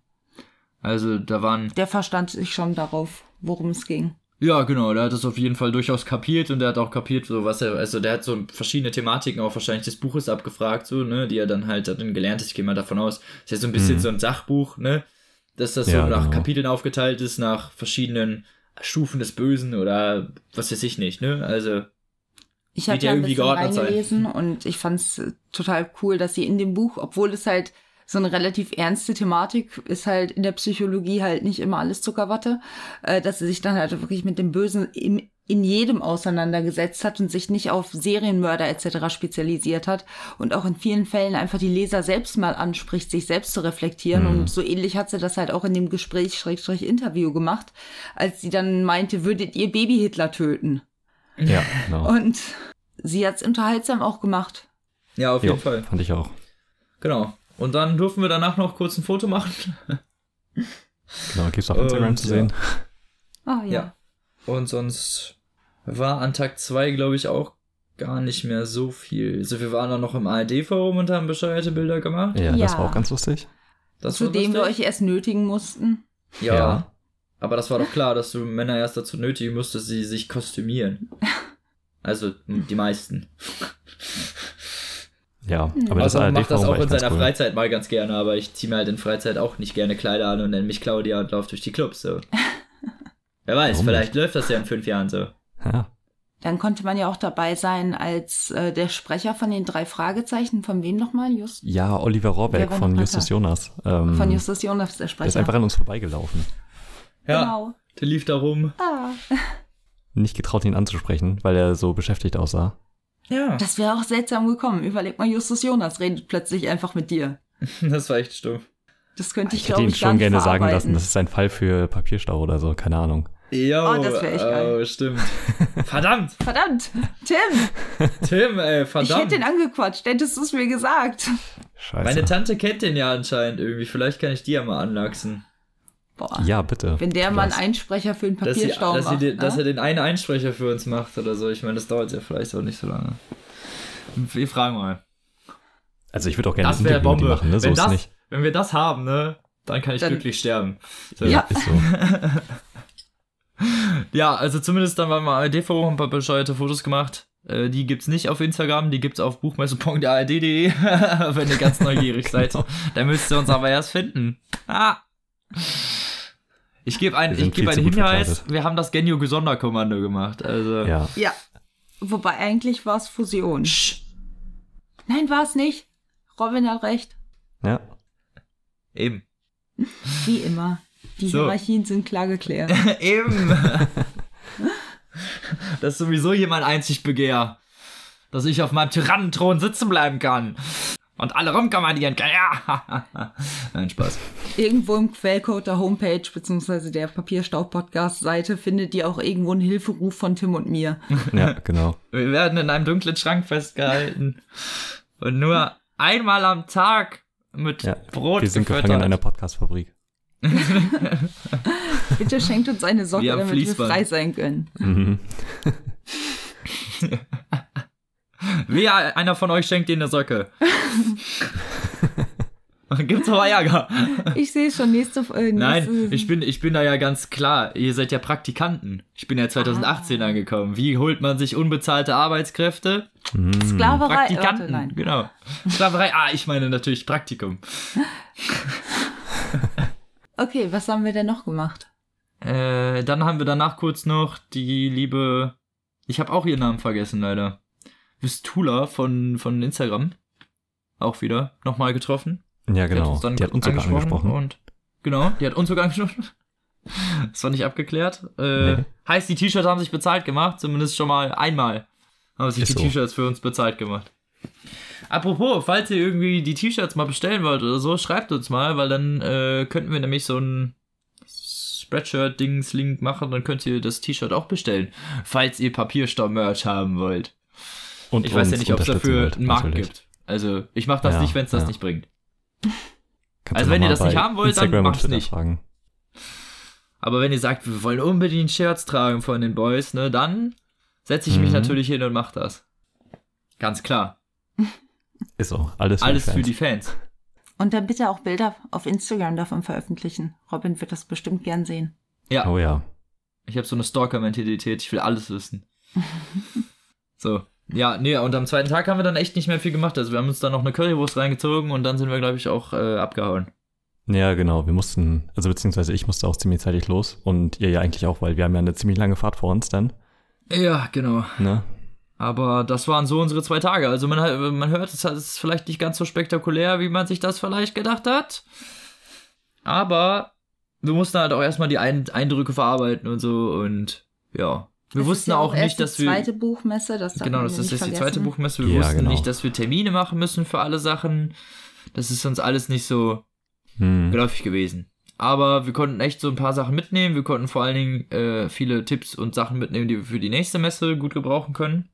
Also da waren, Der verstand sich schon darauf, worum es ging. Ja genau, der hat das auf jeden Fall durchaus kapiert und der hat auch kapiert, so was er, also der hat so verschiedene Thematiken auch wahrscheinlich des Buches abgefragt, so, ne, die er dann halt dann gelernt ist, ich gehe mal davon aus, ist ja so ein bisschen Mhm. so ein Sachbuch, ne, dass das Ja, so nach genau. Kapiteln aufgeteilt ist, nach verschiedenen Stufen des Bösen oder was weiß ich nicht, ne, also, Ich habe ja irgendwie bisschen geordnet sein. reingelesen und ich fand es total cool, dass sie in dem Buch, obwohl es halt so eine relativ ernste Thematik ist halt in der Psychologie halt nicht immer alles Zuckerwatte, äh, dass sie sich dann halt wirklich mit dem Bösen im, in jedem auseinandergesetzt hat und sich nicht auf Serienmörder etc. spezialisiert hat und auch in vielen Fällen einfach die Leser selbst mal anspricht, sich selbst zu reflektieren Mhm. und so ähnlich hat sie das halt auch in dem Gespräch-Interview gemacht, als sie dann meinte, würdet ihr Baby Hitler töten? ja, genau. Und sie hat's unterhaltsam auch gemacht. ja, auf Jo, jeden Fall. Fand ich auch. Genau. Und dann durften wir danach noch kurz ein Foto machen. Genau, gibt's auf Instagram Und, zu sehen. Ah ja. Ja. Und sonst war an Tag 2, glaube ich, auch gar nicht mehr so viel. Also wir waren dann noch im ARD-Forum und haben bescheuerte Bilder gemacht. Ja, das Ja. war auch ganz lustig. Das Zu dem wir euch erst nötigen mussten. Ja. Ja. Aber das war doch klar, dass du Männer erst dazu nötigen musst, dass sie sich kostümieren. Also die meisten. Ja, aber das also macht das auch in seiner cool. Freizeit mal ganz gerne, aber ich ziehe mir halt in Freizeit auch nicht gerne Kleider an und nenne mich Claudia und laufe durch die Clubs so. Wer weiß, Warum vielleicht läuft das ja in fünf Jahren so. Ja, Dann konnte man ja auch dabei sein als äh, der Sprecher von den drei Fragezeichen. Von wem nochmal? Just ja Oliver Rohrbeck von Justus? Jonas. Ähm, von Justus Jonas, der Der ist Sprecher. einfach an uns vorbeigelaufen. Ja, Genau. der lief da rum. Ah. nicht getraut, ihn anzusprechen, weil er so beschäftigt aussah. Ja. Das wäre auch seltsam gekommen. Überleg mal, Justus Jonas redet plötzlich einfach mit dir. Das war echt stumpf. Das könnte ich, Ich hätte glaube ihn ich, schon nicht gerne sagen lassen, das ist ein Fall für Papierstau oder so, keine Ahnung. Jo, Oh, das wär echt geil. Oh, stimmt. Verdammt, Verdammt, Tim, Tim, ey, ich verdammt. hätte ihn angequatscht, hättest du es mir gesagt. Scheiße. Meine Tante kennt den ja anscheinend irgendwie. Vielleicht kann ich die ja mal anlachsen. Boah. ja, bitte. Wenn der mal einen. Einsprecher für einen Dass, sie, Papierstau dass, sie, macht. den- dass ne? er den einen Einsprecher für uns macht oder so. Ich meine, das dauert ja vielleicht auch nicht so lange. Wir fragen mal. Also ich würde auch gerne Das ein Interview mit ihm Bombe. machen, ne? So wenn, ist das, nicht. wenn wir das haben, ne, dann kann ich Dann- glücklich sterben. So. Ja. Ist so. Ja, also zumindest dann beim ARD-Forum ein paar bescheuerte Fotos gemacht. Äh, die gibt's nicht auf Instagram, die gibt's auf buchmesse.ard.de, wenn ihr ganz neugierig seid. Genau. Dann müsst ihr uns aber erst finden. Ah. Ich gebe ein, Wir sind ich gebe einen Hinweis, verkleidet. wir haben das Genio-Sonderkommando gemacht. Also. Ja. Ja. Wobei eigentlich war es Fusion. Sch, Nein, war es nicht. Robin hat recht. Ja. eben. Wie immer. Die So. Hierarchien sind klar geklärt. Eben. das ist sowieso hier mein einzig Begehr. Dass ich auf meinem Tyrannenthron sitzen bleiben kann. Und alle rumkommandieren kann. Ja. Nein, Spaß. Irgendwo im Quellcode der Homepage beziehungsweise der Papierstau-Podcast-Seite findet ihr auch irgendwo einen Hilferuf von Tim und mir. Ja, genau. Wir werden in einem dunklen Schrank festgehalten. Und nur einmal am Tag mit Ja. Brot Wir sind gefangen in einer Podcast-Fabrik. Bitte schenkt uns eine Socke, damit wir frei sein können. Mhm. Wer einer von euch schenkt dir eine Socke? Gibt's aber Ärger. Ich sehe schon nächste äh, Nein, nächste- ich bin, ich bin da ja ganz klar. Ihr seid ja Praktikanten. Ich bin ja 2018 angekommen. Wie holt man sich unbezahlte Arbeitskräfte? Mhm. Sklaverei. Praktikanten. Warte, nein. Genau. Sklaverei. Ah, ich meine natürlich Praktikum. Okay, was haben wir denn noch gemacht? Äh, dann haben wir danach kurz noch die liebe. Ich habe auch ihren Namen vergessen, leider. Vistula von, von Instagram. Auch wieder nochmal getroffen. Ja, Die hat genau. Die hat uns sogar angesprochen. Und genau, die hat uns sogar angesprochen. Das war nicht abgeklärt. Äh, Nee. Heißt, die T-Shirts haben sich bezahlt gemacht, zumindest schon mal einmal haben sich Ist die so. T-Shirts für uns bezahlt gemacht. Apropos, falls ihr irgendwie die T-Shirts mal bestellen wollt oder so, schreibt uns mal, weil dann äh, könnten wir nämlich so ein Spreadshirt-Dings-Link machen, dann könnt ihr das T-Shirt auch bestellen, falls ihr Papierstau-Merch haben wollt. Und Ich weiß ja nicht, ob es dafür wollt, einen Markt natürlich. gibt. Also, ich mache das Ja, nicht, wenn es das ja. nicht bringt. Kannst Also wenn ihr das nicht haben wollt, dann Instagram und macht's nicht. Fragen. Aber wenn ihr sagt, wir wollen unbedingt Shirts tragen von den Boys, ne, dann setze ich mich Mhm. natürlich hin und mach das. Ganz klar. Ist so. Alles für Alles die für Fans. die Fans. Und dann bitte auch Bilder auf Instagram davon veröffentlichen. Robin wird das bestimmt gern sehen. Ja, Oh ja. ich habe so eine Stalker-Mentalität, ich will alles wissen. so. Ja, nee, und am zweiten Tag haben wir dann echt nicht mehr viel gemacht. Also wir haben uns dann noch eine Currywurst reingezogen und dann sind wir, glaube ich, auch äh, abgehauen. Ja, genau. Wir mussten, also beziehungsweise ich musste auch ziemlich zeitig los und ihr ja eigentlich auch, weil wir haben ja eine ziemlich lange Fahrt vor uns dann. Ja, genau. Ne? Aber das waren so unsere zwei Tage. Also man, hat- man hört, es ist vielleicht nicht ganz so spektakulär, wie man sich das vielleicht gedacht hat. Aber wir mussten halt auch erstmal die Ein Eindrücke verarbeiten und so und ja. Wir ist wussten ja auch erst nicht, dass die wir. zweite Buchmesse, das Genau, das ist nicht jetzt die vergessen. zweite Buchmesse. Wir Ja, wussten genau. nicht, dass wir Termine machen müssen für alle Sachen. Das ist uns alles nicht so Hm. geläufig gewesen. Aber wir konnten echt so ein paar Sachen mitnehmen. Wir konnten vor allen Dingen äh, viele Tipps und Sachen mitnehmen, die wir für die nächste Messe gut gebrauchen können.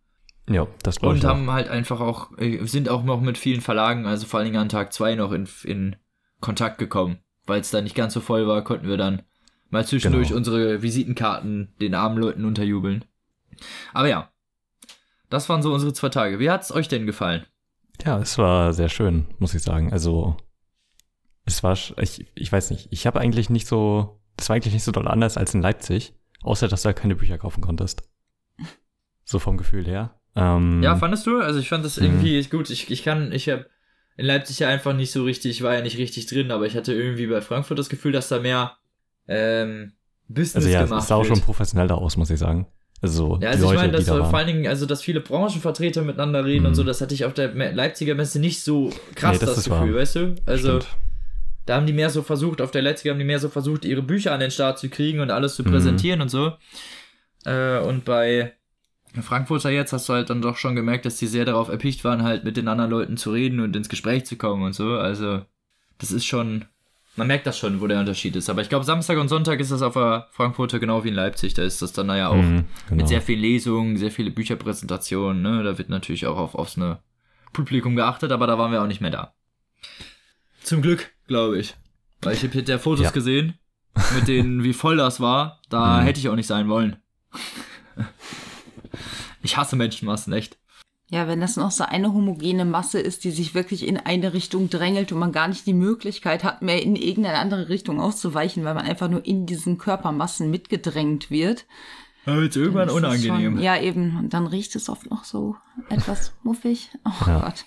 Ja, das glaube ich. Und auch. haben halt einfach auch, äh, sind auch noch mit vielen Verlagen, also vor allen Dingen an Tag zwei noch in, in Kontakt gekommen. Weil es da nicht ganz so voll war, konnten wir dann mal zwischendurch Genau. unsere Visitenkarten den armen Leuten unterjubeln. Aber ja, das waren so unsere zwei Tage. Wie hat's euch denn gefallen? Ja, es war sehr schön, muss ich sagen. Also, es war, ich, ich weiß nicht, ich habe eigentlich nicht so, das war eigentlich nicht so doll anders als in Leipzig, außer dass du halt keine Bücher kaufen konntest. So vom Gefühl her. Ähm, Ja, fandest du? Also ich fand das Mhm. irgendwie gut. Ich, ich kann, ich habe in Leipzig ja einfach nicht so richtig, ich war ja nicht richtig drin, aber ich hatte irgendwie bei Frankfurt das Gefühl, dass da mehr ähm, Business also ja, gemacht es sah auch wird. schon professioneller aus, muss ich sagen. Also, Ja, die also ich Leute, meine, dass da vor allen Dingen, also dass viele Branchenvertreter miteinander reden und Mhm. so, das hatte ich auf der Leipziger Messe nicht so krass Nee, das das, Gefühl, wahr. weißt du? Also Stimmt. da haben die mehr so versucht, auf der Leipziger haben die mehr so versucht, ihre Bücher an den Start zu kriegen und alles zu Mhm. präsentieren und so. Äh, und bei Frankfurter jetzt hast du halt dann doch schon gemerkt, dass die sehr darauf erpicht waren, halt mit den anderen Leuten zu reden und ins Gespräch zu kommen und so. Also, das ist schon, man merkt das schon, wo der Unterschied ist. Aber ich glaube, Samstag und Sonntag ist das auf der Frankfurter genau wie in Leipzig. Da ist das dann naja auch Mhm, genau. mit sehr vielen Lesungen, sehr viele Bücherpräsentationen. Ne? Da wird natürlich auch auf, aufs eine Publikum geachtet, aber da waren wir auch nicht mehr da. Zum Glück, glaube ich. Weil ich habe hier der Fotos Ja. gesehen, mit denen, wie voll das war. Da Mhm. hätte ich auch nicht sein wollen. Ich hasse Menschenmassen, echt. Ja, wenn das noch so eine homogene Masse ist, die sich wirklich in eine Richtung drängelt und man gar nicht die Möglichkeit hat, mehr in irgendeine andere Richtung auszuweichen, weil man einfach nur in diesen Körpermassen mitgedrängt wird. Irgendwann dann ist das unangenehm. Schon, ja, eben. Und dann riecht es oft noch so etwas muffig. Oh Ja. Gott.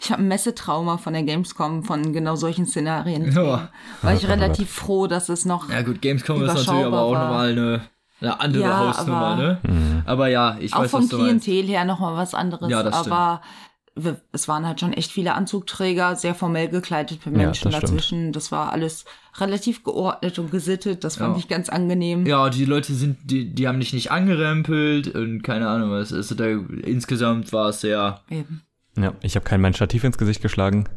Ich habe ein Messetrauma von der Gamescom von genau solchen Szenarien. Ja. War ich relativ froh, dass es noch Ja gut, Gamescom ist natürlich aber auch Überschaubar war. nochmal eine, eine andere Ja, Hausnummer, aber- ne? Mhm. Aber ja, ich auch weiß, vom was du meinst. Klientel her nochmal was anderes. Ja, das stimmt. aber wir, es waren halt schon echt viele Anzugträger, sehr formell gekleidete Ja, Menschen das stimmt. dazwischen. Das war alles relativ geordnet und gesittet. Das fand Ja. ich ganz angenehm. Ja, die Leute sind, die, die haben dich nicht angerempelt und keine Ahnung was. Also da, insgesamt war es sehr. Eben. Ja, ich habe kein mein Stativ ins Gesicht geschlagen.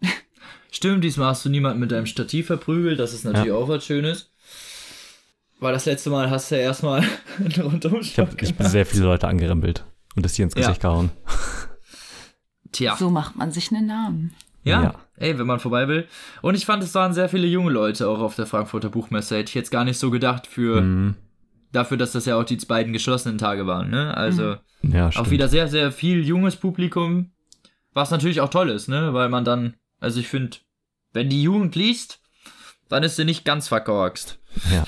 Stimmt, diesmal hast du niemanden mit deinem Stativ verprügelt, das ist natürlich Ja. auch was Schönes. Weil das letzte Mal hast du ja erstmal einen Ich Rundumschlag habe ich hab sehr viele Leute angerempelt und das hier ins Ja. Gesicht gehauen. Tja. So macht man sich einen Namen. Ja, Ja. ey, wenn man vorbei will. Und ich fand, es waren sehr viele junge Leute auch auf der Frankfurter Buchmesse. Hätte ich jetzt gar nicht so gedacht für Mhm. dafür, dass das ja auch die beiden geschlossenen Tage waren. Ne? Also Ja, auch wieder sehr, sehr viel junges Publikum, was natürlich auch toll ist, ne? Weil man dann, also ich finde, wenn die Jugend liest, dann ist sie nicht ganz verkorkst. Ja.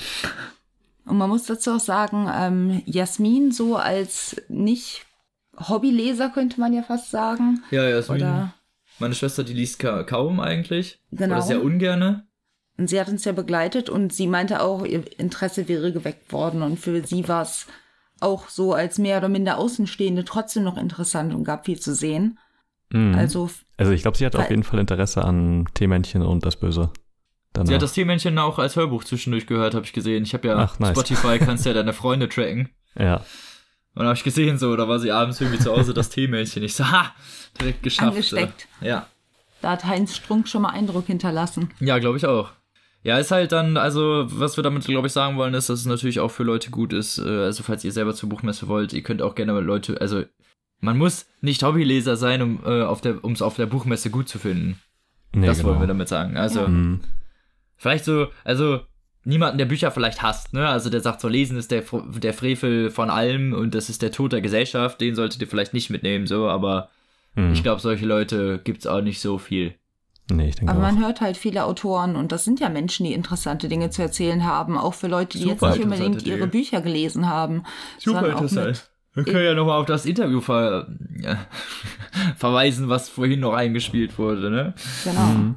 Und man muss dazu auch sagen, ähm, Jasmin so als nicht Hobbyleser könnte man ja fast sagen. Ja, ja, Jasmin, Oder meine Schwester, die liest ka kaum eigentlich. Genau. Oder sehr ungerne. Und sie hat uns ja begleitet und sie meinte auch, ihr Interesse wäre geweckt worden. Und für sie war es auch so als mehr oder minder Außenstehende trotzdem noch interessant und gab viel zu sehen. Mhm. Also Also ich glaube, sie hat auf jeden Fall Interesse an Teemännchen und das Böse. Danach. Sie hat das Tiermännchen auch als Hörbuch zwischendurch gehört, habe ich gesehen. Ich habe ja Ach, nice. Spotify, kannst ja deine Freunde tracken. ja. Und habe ich gesehen, so, da war sie abends irgendwie zu Hause, das Teemännchen. Ich so, ha, direkt geschafft. Angesteckt. Ja, da hat Heinz Strunk schon mal Eindruck hinterlassen. ja glaube ich auch. Ja, ist halt dann, also, was wir damit, glaube ich, sagen wollen, ist, dass es natürlich auch für Leute gut ist. äh, Also, falls ihr selber zur Buchmesse wollt, ihr könnt auch gerne Leute, also, man muss nicht Hobbyleser sein, um äh, auf der, es auf der Buchmesse gut zu finden. Nee, das genau. wollen wir damit sagen. Also, Mhm. Vielleicht so, also niemanden, der Bücher vielleicht hasst, ne? Also der sagt so, Lesen ist der, der Frevel von allem und das ist der Tod der Gesellschaft, den solltet ihr vielleicht nicht mitnehmen, so, aber Mhm. ich glaube, solche Leute gibt's auch nicht so viel. Nee, ich denke Aber auch. man hört halt viele Autoren und das sind ja Menschen, die interessante Dinge zu erzählen haben, auch für Leute, die Super jetzt nicht unbedingt ihre. Bücher gelesen haben. auch mit- Wir können ja nochmal auf das Interview ver ja, verweisen, was vorhin noch eingespielt wurde, ne? Genau. Mhm.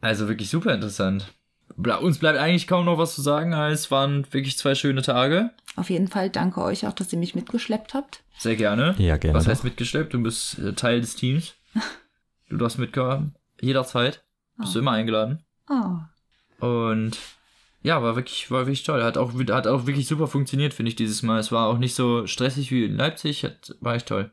Also wirklich super interessant. Uns bleibt eigentlich kaum noch was zu sagen, es waren wirklich zwei schöne Tage. Auf jeden Fall danke euch auch, dass ihr mich mitgeschleppt habt. Sehr gerne. Ja, gerne Was doch. heißt mitgeschleppt? Du bist äh, Teil des Teams. Du darfst mitkommen. Jederzeit. Bist du Oh. immer eingeladen. Oh. Und ja, war wirklich, war wirklich toll. Hat auch, hat auch wirklich super funktioniert, finde ich, dieses Mal. Es war auch nicht so stressig wie in Leipzig. Hat, war echt toll.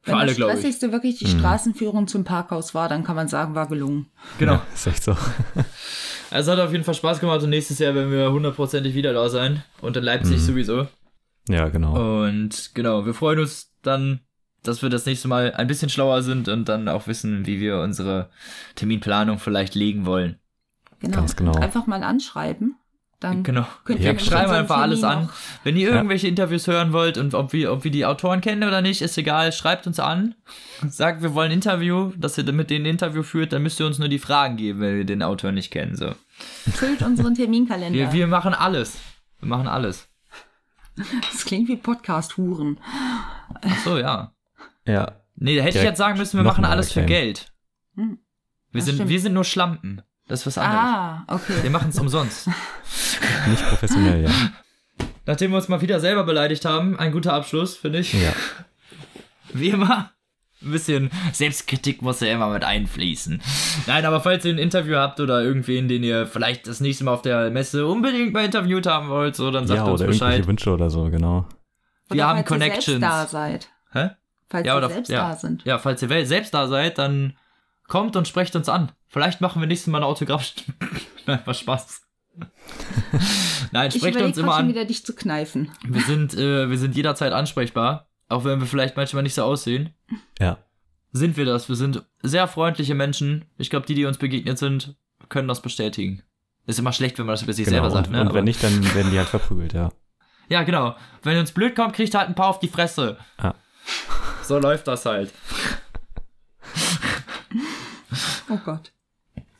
Für Wenn alle, das glaube ich. Stressigste wirklich die Mhm. Straßenführung zum Parkhaus war, dann kann man sagen, war gelungen. Genau. Ja, ist echt so. Also hat auf jeden Fall Spaß gemacht und nächstes Jahr werden wir hundertprozentig wieder da sein. Und in Leipzig Mhm. sowieso. Ja, genau. Und genau, wir freuen uns dann, dass wir das nächste Mal ein bisschen schlauer sind und dann auch wissen, wie wir unsere Terminplanung vielleicht legen wollen. Genau. Ganz genau. Einfach mal anschreiben. Dann Genau. könnt Ja, ihr. Schreiben einfach alles an. noch- Wenn ihr Ja. irgendwelche Interviews hören wollt und ob wir, ob wir die Autoren kennen oder nicht, ist egal. Schreibt uns an. Sagt, wir wollen ein Interview, dass ihr mit denen ein Interview führt. Dann müsst ihr uns nur die Fragen geben, wenn wir den Autor nicht kennen. So. Füllt unseren Terminkalender. Wir, wir machen alles. Wir machen alles. das klingt wie Podcast-Huren. Ach so, ja. Ja. Nee, da hätte ich Direkt jetzt sagen müssen, wir machen alles für erklären. Geld. Hm. Wir Das sind, stimmt. wir sind nur Schlampen. Das ist was anderes. Ah, okay. Wir machen es umsonst. Nicht professionell, ja. Nachdem wir uns mal wieder selber beleidigt haben, ein guter Abschluss, finde ich. Ja. Wie immer. Ein bisschen Selbstkritik muss ja immer mit einfließen. Nein, aber falls ihr ein Interview habt oder irgendwen, den ihr vielleicht das nächste Mal auf der Messe unbedingt mal interviewt haben wollt, so, dann sagt ja, uns oder Bescheid. irgendwelche Wünsche oder so, genau. Wir Oder haben falls ihr Connections. Selbst da seid. Hä? Falls Ja, ihr oder- selbst ja. da sind. Ja, falls ihr selbst da seid, dann kommt und sprecht uns an. Vielleicht machen wir nächstes Mal eine Autograph. Nein, was Spaß. Nein, Ich sprecht überlege uns immer gerade schon an. wieder, dich zu kneifen. Wir sind, äh, wir sind jederzeit ansprechbar. Auch wenn wir vielleicht manchmal nicht so aussehen. Ja. Sind wir das. Wir sind sehr freundliche Menschen. Ich glaube, die, die uns begegnet sind, können das bestätigen. Ist immer schlecht, wenn man das über sich genau. selber sagt, und, ne? und wenn nicht, dann werden die halt verprügelt, ja. Ja, genau. Wenn uns blöd kommt, kriegt halt ein paar auf die Fresse. Ja. So läuft das halt. Oh Gott.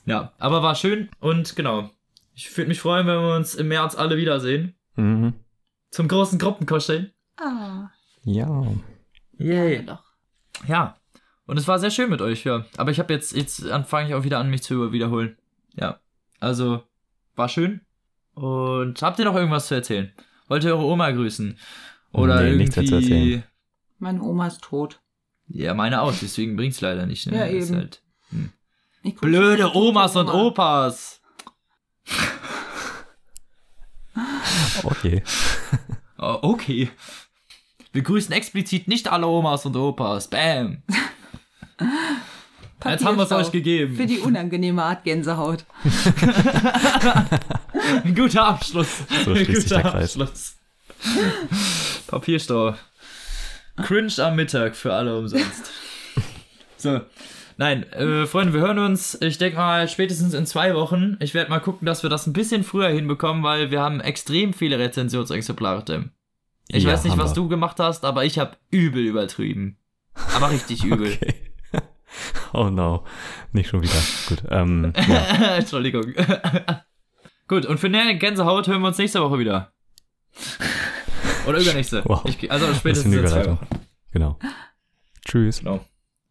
Ja, aber war schön und genau. Ich würde mich freuen, wenn wir uns im März alle wiedersehen. Mhm. Zum großen Gruppenkuscheln. Ah. Ja. Yay. Doch. Ja. Und es war sehr schön mit euch, ja. Aber ich habe jetzt, jetzt fange ich auch wieder an, mich zu wiederholen. Ja. Also, war schön. Und habt ihr noch irgendwas zu erzählen? Wollt ihr eure Oma grüßen? Oder Nee, nichts mehr zu irgendwie. erzählen. Meine Oma ist tot. Ja, meine auch, deswegen bringt's leider nicht. Ne? Ja, Ist eben. Halt grüße blöde Omas und. Opas. Okay. Oh, okay. Wir grüßen explizit nicht alle Omas und Opas. Bam. Jetzt haben wir es euch gegeben. Für die unangenehme Art Gänsehaut. Ein guter Abschluss. So Ein schließt sich guter der Kreis. Abschluss. Papierstau. Cringe am Mittag für alle umsonst. So. Nein, äh, Freunde, wir hören uns, ich denke mal, spätestens in zwei Wochen. Ich werde mal gucken, dass wir das ein bisschen früher hinbekommen, weil wir haben extrem viele Rezensionsexemplare, Tim. Ich Ja, weiß nicht, was wir. du gemacht hast, aber ich habe übel übertrieben. Aber richtig übel. Okay. Oh no. Nicht schon wieder. Gut. Ähm, ja. Entschuldigung. Gut, und für nähere Gänsehaut hören wir uns nächste Woche wieder. Oder übernächste. Wow. Ich, also spätestens in zwei. Wochen. Genau. Tschüss. Genau.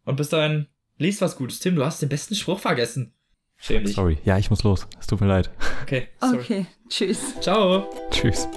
Und bis dahin, liest was Gutes. Tim, du hast den besten Spruch vergessen. Schäm dich. Sorry. Ja, ich muss los. Es tut mir leid. Okay, sorry. Okay, tschüss. Ciao. Tschüss.